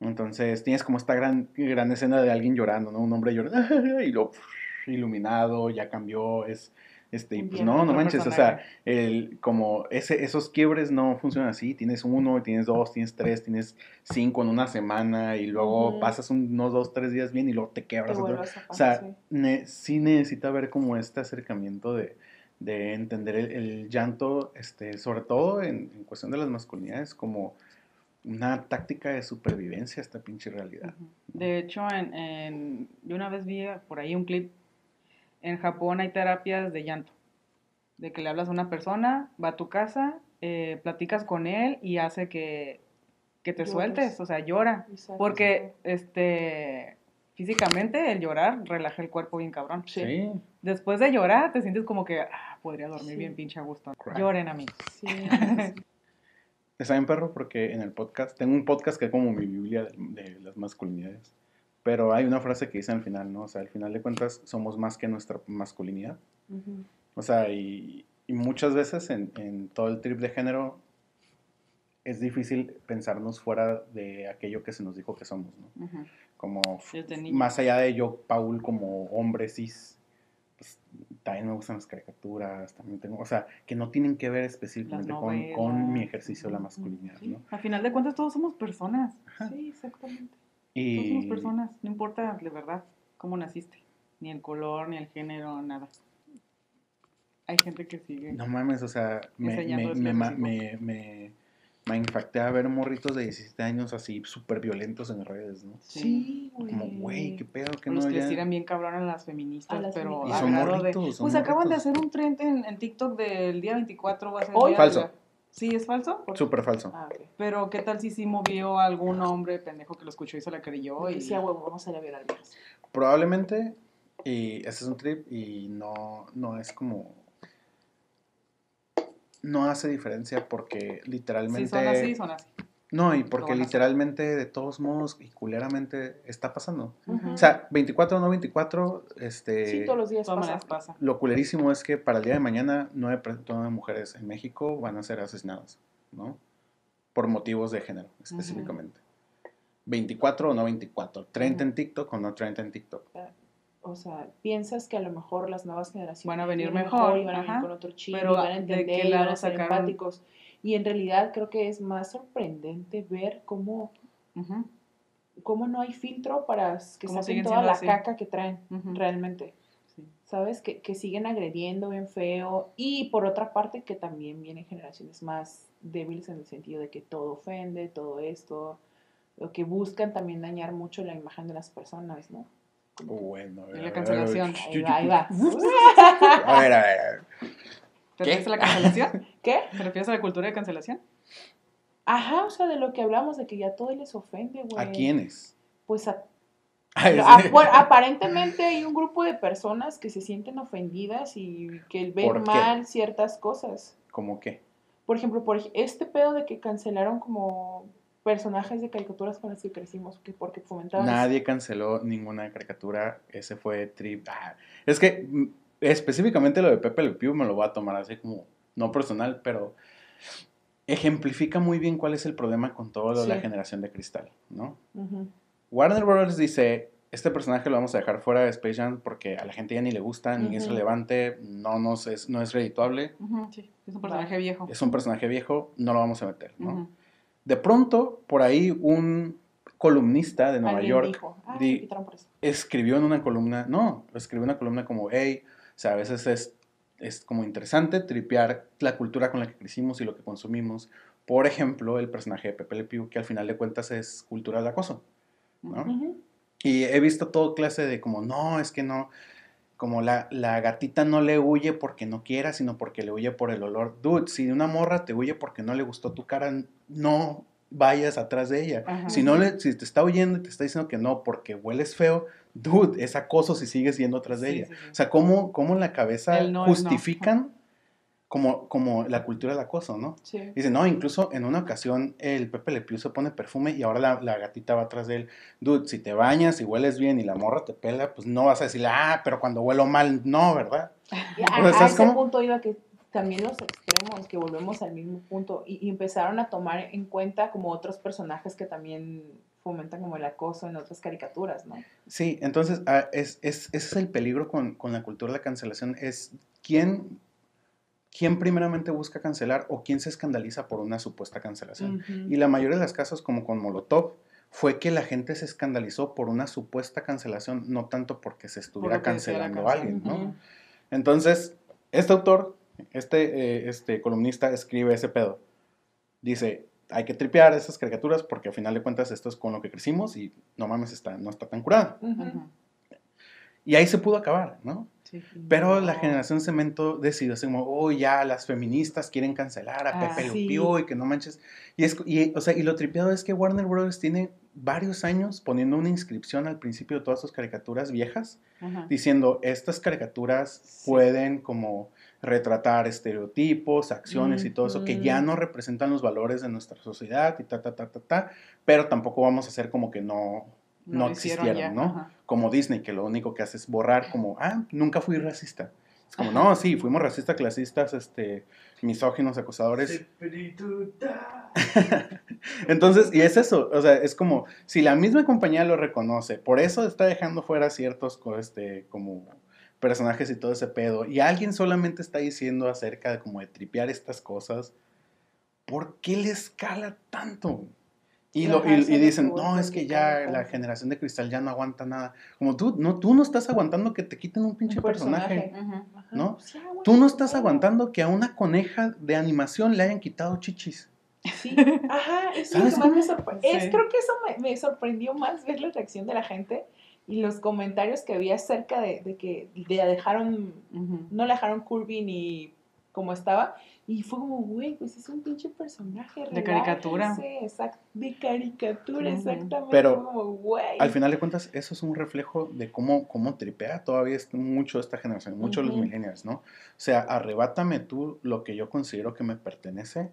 Entonces tienes como esta gran, gran escena de alguien llorando, ¿no? Un hombre llorando y pff, iluminado, ya cambió, es... Este, y pues no, no otro manches, o sea, el, como ese, esos quiebres no funcionan así, tienes uno, tienes dos, tienes tres, tienes cinco en una semana y luego pasas un- unos dos, tres días bien y luego te Te quebras. vuelves a O sea, sí. ne- sí necesita ver como este acercamiento de, de entender el, el llanto, este, sobre todo en, en cuestión de las masculinidades, como una táctica de supervivencia a esta pinche realidad. De hecho, en, en- yo una vez vi por ahí un clip. En Japón hay terapias de llanto. De que le hablas a una persona, va a tu casa, eh, platicas con él y hace que, que te Llores. sueltes, o sea, llora. Exacto. Porque este físicamente el llorar relaja el cuerpo bien cabrón. Sí. Después de llorar te sientes como que ah, podría dormir Sí. bien pinche a gusto. Cry. Lloren amigos. Sí, sí. Está bien, perro, porque en el podcast, tengo un podcast que es como mi Biblia de, de las masculinidades. Pero hay una frase que dice al final, ¿no? O sea, al final de cuentas somos más que nuestra masculinidad. O sea, y, y muchas veces en, en todo el trip de género es difícil pensarnos fuera de aquello que se nos dijo que somos, ¿no? Como más allá de yo, Paul, como hombre cis, pues también me gustan las caricaturas, también tengo, o sea, que no tienen que ver específicamente con, con mi ejercicio de la masculinidad, Sí, ¿no? A final de cuentas todos somos personas. Sí, exactamente. Y Todos somos personas. No importa de verdad cómo naciste. Ni el color, ni el género, nada. Hay gente que sigue. No mames, o sea, me, me, me, me, me, me impacté a ver morritos de 17 años así súper violentos en redes, ¿no? Sí, güey. Como, güey, qué pedo, que los no que ya... tiran bien cabrón a las feministas, A las pero Y feministas. son grado de- morritos, son Pues acaban de morritos. hacer un trend en, en TikTok del día 24. Va a ser Hoy. día- Falso. Sí, es falso. Súper falso. Ah, ok. Pero qué tal si sí movió a algún hombre pendejo que lo escuchó y se la creyó. Y... sí, a huevo, vamos a ir a violar viejas. Probablemente, y ese es un trip, y no, no es como... No hace diferencia porque literalmente... Si son así, son así. No, y porque literalmente, de todos modos, y culeramente, está pasando. O sea, 24 o no 24, este... Sí, todos los días pasa. pasa. Lo culerísimo es que para el día de mañana nueve, nueve mujeres en México van a ser asesinadas, ¿no? Por motivos de género, específicamente. 24 o no 24, 30 en TikTok o no 30 en TikTok. O sea, piensas que a lo mejor las nuevas generaciones Van a venir mejor, y van a venir con otro chip, Pero, y van a ¿de entender, y van a ser empáticos. Y en realidad creo que es más sorprendente ver cómo, Ujú, cómo no hay filtro para que saquen toda la así. caca que traen, ujú. realmente. Sí. ¿Sabes? Que, que siguen agrediendo bien feo. Y por otra parte, que también vienen generaciones más débiles en el sentido de que todo ofende, todo esto. Lo que buscan también dañar mucho la imagen de las personas, ¿no? Bueno, a ver, la cancelación. a ver, Ahí va, ahí va. A ver, a ver. ¿Te la cancelación? ¿Qué? ¿Te refieres a la cultura de cancelación? Ajá, o sea, de lo que hablamos, de que ya todo les ofende, güey. ¿A quiénes? Pues a bueno, aparentemente hay un grupo de personas que se sienten ofendidas y que ven mal ciertas cosas. ¿Cómo qué? Por ejemplo, por este pedo de que cancelaron como personajes de caricaturas con los que crecimos que porque fomentaban Nadie canceló ninguna caricatura. Ese fue trip. Ah, es que mm, específicamente lo de Pepe Le Pew me lo voy a tomar así como no personal, pero ejemplifica muy bien cuál es el problema con todo lo de la generación de cristal, ¿no? Warner Bros. dice, este personaje lo vamos a dejar fuera de Space Jam porque a la gente ya ni le gusta, ni es relevante, no, nos es, no es redituable, sí, es un personaje viejo. es un personaje viejo, no lo vamos a meter, ¿no? De pronto, por ahí un columnista de Nueva York dijo, ah, di- escribió en una columna, no, escribió una columna como, hey, o sea, a veces es, es como interesante tripear la cultura con la que crecimos y lo que consumimos. Por ejemplo, el personaje de Pepe Le Pew, que al final de cuentas es cultura de acoso, ¿no? Ujú. Y he visto todo clase de como, no, es que no, como la, la gatita no le huye porque no quiera, sino porque le huye por el olor. Dude, si una morra te huye porque no le gustó tu cara, no vayas atrás de ella. Ajá. Si no le, si te está huyendo y te está diciendo que no porque hueles feo, dude, es acoso si sigues yendo atrás de Sí, ella. sí, sí. O sea, ¿cómo, cómo en la cabeza no, no. justifican como, como la cultura del acoso, ¿no? Sí. Dice, no, incluso en una ocasión el Pepe Le Pew se pone perfume y ahora la, la gatita va atrás de él. Dude, si te bañas y hueles bien y la morra te pela, pues no vas a decirle, ah, pero cuando huelo mal, no, ¿verdad? Y a, O sea, a ¿sabes ese cómo? punto iba que también los extremos, que volvemos al mismo punto, y, y empezaron a tomar en cuenta como otros personajes que también fomentan como el acoso en otras caricaturas, ¿no? Sí, entonces ah, es, es- ese es el peligro con, con la cultura de la cancelación, es quién, quién primeramente busca cancelar o quién se escandaliza por una supuesta cancelación. Y la mayoría de los casos, como con Molotov, fue que la gente se escandalizó por una supuesta cancelación, no tanto porque se estuviera cancelando a alguien, ¿no? Ujú. Entonces, este autor, este, eh, este columnista, escribe ese pedo. Dice, hay que tripear esas caricaturas porque al final de cuentas esto es con lo que crecimos y no mames, está, no está tan curado. Y ahí se pudo acabar, ¿no? Sí. Pero la generación cemento decidió así como, oh, ya, las feministas quieren cancelar a Ah, Pepe sí. Y que no manches. Y, es, y, o sea, y lo tripeado es que Warner Bros. tiene varios años poniendo una inscripción al principio de todas sus caricaturas viejas, diciendo, estas caricaturas Sí. pueden como retratar estereotipos, acciones y todo eso, que ya no representan los valores de nuestra sociedad y ta, ta, ta, ta, ta, pero tampoco vamos a hacer como que no, no, existieron, ya, ¿no? ajá. como Disney, que lo único que hace es borrar como, ah, nunca fui racista. Es como, no, sí, fuimos racistas, clasistas, este, misóginos, acosadores. Entonces, y es eso, o sea, es como, si la misma compañía lo reconoce, por eso está dejando fuera ciertos, este, como personajes y todo ese pedo, y alguien solamente está diciendo acerca de como de tripear estas cosas, ¿por qué le escala tanto? Y, lo, y, y es dicen, no, es que ya la cosa". generación de cristal ya no aguanta nada. Como tú, no, tú no estás aguantando que te quiten un pinche personaje. ¿no? Tú no estás aguantando que a una coneja de animación le hayan quitado chichis. Sí, ajá, eso es lo ¿Sabes que más me. Sí. creo que eso me, me sorprendió más ver la reacción de la gente y los comentarios que había acerca de, de que le dejaron, no le dejaron curvy ni como estaba. Y fue como, güey, pues es un pinche personaje. De caricatura. exact- de caricatura, exactamente. Pero, Fue como, güey. Al final de cuentas, eso es un reflejo de cómo, cómo tripea todavía es mucho esta generación, mucho los millennials, ¿no? O sea, arrebátame tú lo que yo considero que me pertenece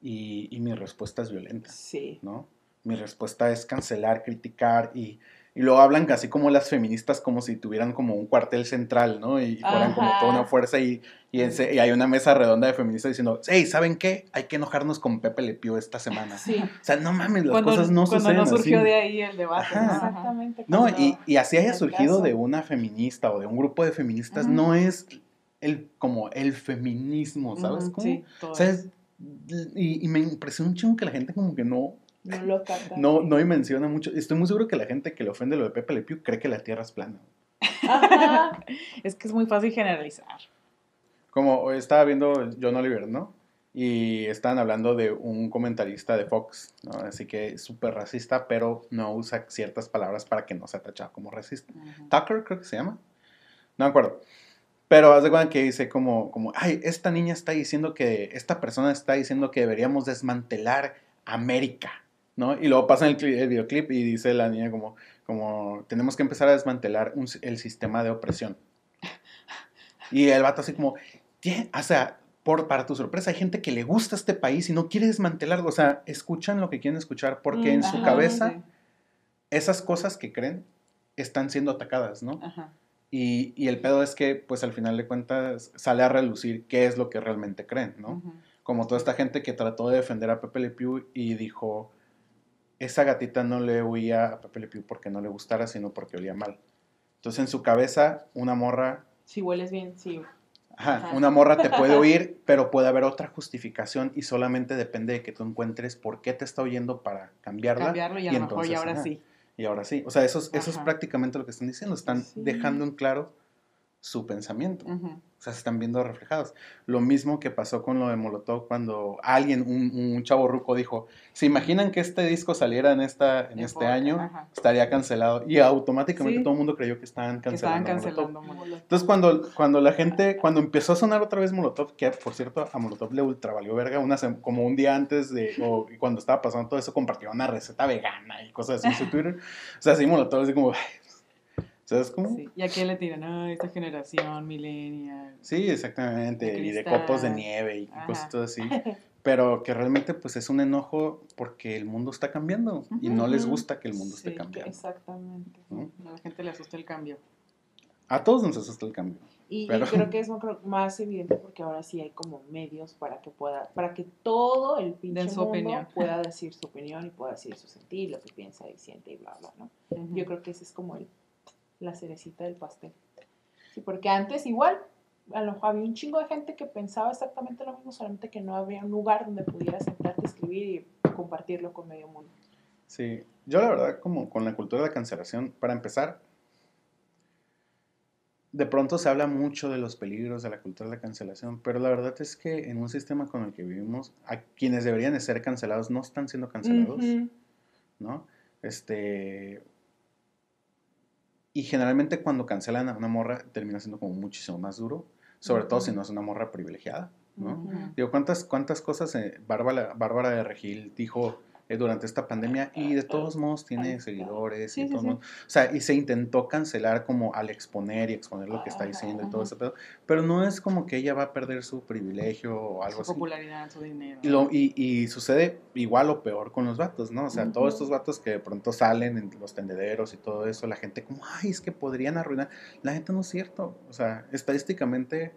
y, y mi respuesta es violenta, Sí. ¿no? Mi respuesta es cancelar, criticar y, y luego hablan casi como las feministas como si tuvieran como un cuartel central, ¿no? Y fueran como Ajá. toda una fuerza y, y, hay una mesa redonda de feministas diciendo, hey, ¿saben qué? Hay que enojarnos con Pepe Le Pew esta semana. Sí, O sea, no mames, las Cuando, cosas no cuando suceden no surgió así. de ahí el debate. Ajá. ¿no? Ajá. exactamente. No, cuando- y, y así haya surgido caso. de una feminista o de un grupo de feministas, Ujú. no es el, como el feminismo, ¿sabes? Sí, todo O sea, eso. es- y, y me impresiona un chingo que la gente como que no, No lo capta. no, no dimensiona mucho. Estoy muy seguro que la gente que le ofende lo de Pepe Le Pew cree que la Tierra es plana. Ajá. Es que es muy fácil generalizar. Como estaba viendo John Oliver, ¿no? Y estaban hablando de un comentarista de Fox, ¿no? Así que es súper racista, pero no usa ciertas palabras para que no sea tachado como racista. Tucker, creo que se llama. No me acuerdo. Pero haz de cuenta que dice como, como, ay, esta niña está diciendo que, esta persona está diciendo que deberíamos desmantelar América, ¿no? Y luego pasa el, cli- el videoclip y dice la niña como, como, tenemos que empezar a desmantelar un el sistema de opresión. Y el vato así como, "Tie- o sea, por, para tu sorpresa, hay gente que le gusta este país y no quiere desmantelarlo. O sea, escuchan lo que quieren escuchar porque en su Ajá, cabeza sí. esas cosas que creen están siendo atacadas, ¿no? Ajá. Y, y el pedo es que, pues al final de cuentas, sale a relucir qué es lo que realmente creen, ¿no? Como toda esta gente que trató de defender a Pepe Le Pew y dijo, esa gatita no le huía a Pepe Le Pew porque no le gustara, sino porque olía mal. Entonces en su cabeza, una morra, Si hueles bien, sí. ajá, una morra te puede oír, pero puede haber otra justificación y solamente depende de que tú encuentres por qué te está oyendo para cambiarla. Cambiarlo y a y lo mejor y entonces, ahora ajá. sí. Y ahora sí, o sea, eso es, eso es prácticamente lo que están diciendo, están Sí. dejando en claro su pensamiento. Ujú. O sea, se están viendo reflejados. Lo mismo que pasó con lo de Molotov cuando alguien, un, un chavo ruco dijo, ¿se imaginan que este disco saliera en, esta, en este época, año? ajá. Estaría cancelado. Y automáticamente Sí. todo el mundo creyó que estaban Que estaban cancelando. Molotov. cancelando. Molotov. Entonces cuando, cuando la gente, cuando empezó a sonar otra vez Molotov, que por cierto a Molotov le ultra valió verga, una, como un día antes de, o cuando estaba pasando todo eso, compartió una receta vegana y cosas así en su Twitter. O sea, sí, Molotov así como, "Ay, ¿Sabes cómo? Sí. ¿Y a quién le tiran? Ah, esta generación, millennial. Sí, exactamente. De y de copos de nieve y Ajá. cosas así. Pero que realmente pues es un enojo porque el mundo está cambiando y no les gusta que el mundo esté cambiando. Exactamente. ¿no? A la gente le asusta el cambio. A todos nos asusta el cambio. Y, y creo que es más evidente porque ahora sí hay como medios para que pueda, para que todo el pinche su mundo opinión. pueda decir su opinión y pueda decir su sentir, lo que piensa y siente y bla, bla, ¿no? Yo creo que ese es como el, la cerecita del pastel. Sí, porque antes igual, a lo mejor había un chingo de gente que pensaba exactamente lo mismo, solamente que no había un lugar donde pudieras sentarte, escribir y compartirlo con medio mundo. Sí, yo la verdad como con la cultura de la cancelación, para empezar, de pronto se habla mucho de los peligros de la cultura de la cancelación, pero la verdad es que en un sistema con el que vivimos, a quienes deberían de ser cancelados no están siendo cancelados. ¿no? Este... Y generalmente cuando cancelan a una morra termina siendo como muchísimo más duro, sobre todo si no es una morra privilegiada, ¿no? Digo, ¿cuántas, cuántas cosas eh, Bárbara, Bárbara de Regil dijo eh, durante esta pandemia y de todos modos tiene seguidores Sí, y sí, todos sí. modos- o sea, y se intentó cancelar como al exponer y exponer lo que está diciendo y todo ese pedo, pero no es como que ella va a perder su privilegio o algo Su así. popularidad, su dinero. Y, lo- y- y sucede igual o peor con los vatos, ¿no? O sea, todos estos vatos que de pronto salen en los tendederos y todo eso, la gente como, ay, es que podrían arruinar. La gente no es cierto. O sea, estadísticamente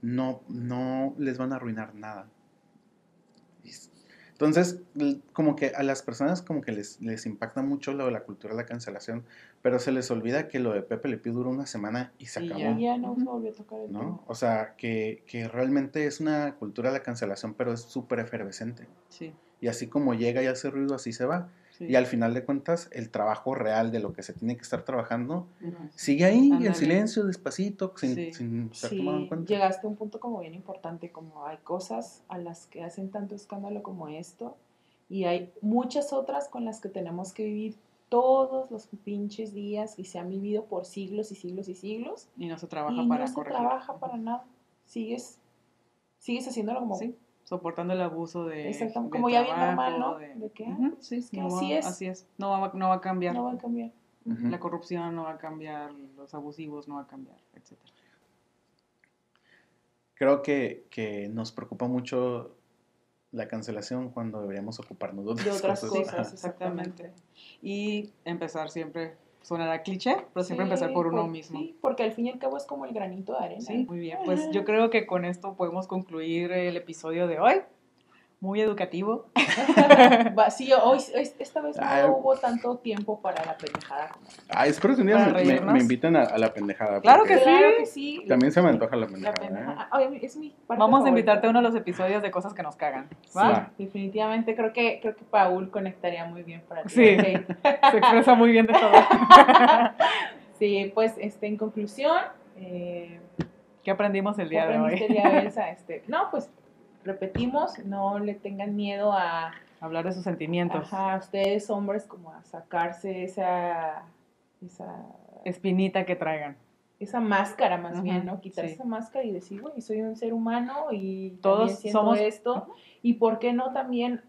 no, no les van a arruinar nada. Entonces, como que a las personas como que les, les impacta mucho lo de la cultura de la cancelación, pero se les olvida que lo de Pepe Le Pew duró una semana y se Y acabó. ya. No se volvió a tocar el tema. ¿no? O sea, que, que realmente es una cultura de la cancelación, pero es súper efervescente. Sí, Y así como llega y hace ruido, así se va. Sí. Y al final de cuentas, el trabajo real de lo que se tiene que estar trabajando sigue ahí, Ándale. en silencio, despacito, sin, Sí. sin ser tomado en cuenta. llegaste a un punto como bien importante, como hay cosas a las que hacen tanto escándalo como esto, y hay muchas otras con las que tenemos que vivir todos los pinches días y se han vivido por siglos y siglos y siglos, Y no se trabaja y para no se corregir. trabaja para nada. Sigues, sigues haciéndolo como... Soportando el abuso de. Exactamente, de como ya bien normal, ¿no? de- Ujú, ah, pues, sí, es que no va- así es. Así es. No va, no va a cambiar. No va a cambiar. La corrupción no va a cambiar, los abusivos no va a cambiar, etc. Creo que, que nos preocupa mucho la cancelación cuando deberíamos ocuparnos de otras, De otras cosas. exactamente. Y empezar siempre, sonará cliché, pero siempre Sí, empezar por uno por- mismo. Sí, porque al fin y al cabo es como el granito de arena. Sí, muy bien. Pues yo creo que con esto podemos concluir el episodio de hoy. Muy educativo. Sí, hoy, es- esta vez no Ay. hubo tanto tiempo para la pendejada. Ay, espero que un día me, me- inviten a, a la pendejada. Claro que sí. Claro que sí. También se me antoja la La pendejada. ¿eh? pendejada. Ay, es mi parte Vamos a invitarte a uno de los episodios de cosas que nos cagan. ¿va? Sí, definitivamente creo que creo que Paul conectaría muy bien para ti. Sí. Se expresa muy bien de todo. Sí, pues este, en conclusión, eh, ¿Qué aprendimos el ¿qué día de hoy? el día de Elsa? Este, no, pues repetimos, no le tengan miedo a, Hablar de sus sentimientos. ajá, a ustedes hombres como a sacarse esa, esa, Espinita que traigan. esa máscara más bien, ¿no? Quitar sí. esa máscara y decir, güey, soy un ser humano y Todos somos- esto. Y por qué no también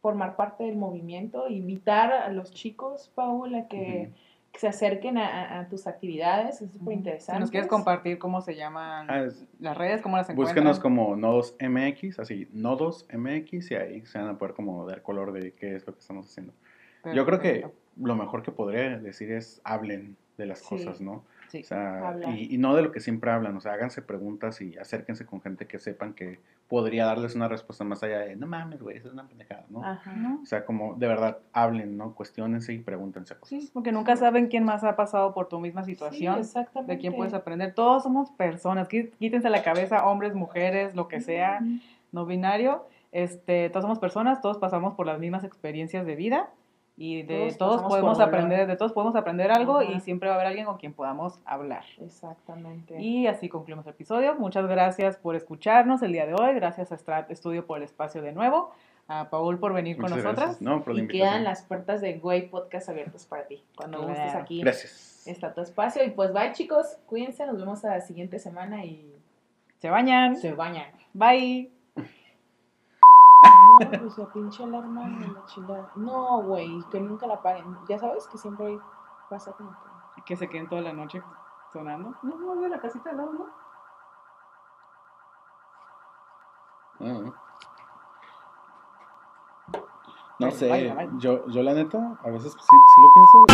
formar parte del movimiento, invitar a los chicos, Paul, a que. Que se acerquen a, tus actividades, es súper Si interesante. nos quieres compartir cómo se llaman Ah, es- las redes, cómo las encuentran. Búsquenos como Nodos MX, así, Nodos MX, y ahí se van a poder como dar color de qué es lo que estamos haciendo. Yo creo que lo mejor que podría decir es hablen de las Sí. cosas, ¿no? Sí. O sea, Hablar. y, y no de lo que siempre hablan, o sea, háganse preguntas y acérquense con gente que sepan que podría darles una respuesta más allá de, no mames, güey, eso es una pendejada, ¿no? Ajá. O sea, como de verdad hablen, ¿no? Cuestiónense y pregúntense cosas. Sí, porque nunca saben quién más ha pasado por tu misma Sí, situación. exactamente. de quién puedes aprender. Todos somos personas. Quí- Quítense la cabeza, hombres, mujeres, lo que sea, no binario. Este, todos somos personas, todos pasamos por las mismas experiencias de vida y de Todos podemos aprender, de todos podemos aprender algo Ajá. y siempre va a haber alguien con quien podamos hablar. Exactamente. Y así concluimos el episodio. Muchas gracias por escucharnos el día de hoy. Gracias a Strat Studio por el espacio de nuevo. A Paul por venir con nosotras. No, por la y quedan las puertas de Güey Podcast abiertas para ti. Cuando Claro. gustes aquí Gracias. está tu espacio. Y pues bye chicos, cuídense, nos vemos la siguiente semana y Se bañan. se bañan. Bye. No, pues la pinche alarma de la chingada. No, güey, que nunca la paguen. Ya sabes que siempre pasa como que Que se queden toda la noche sonando. No, no, de la casita al lado, ¿no? Ah. No sé, vaya, vaya. Yo, yo la neta, a veces sí, sí lo pienso.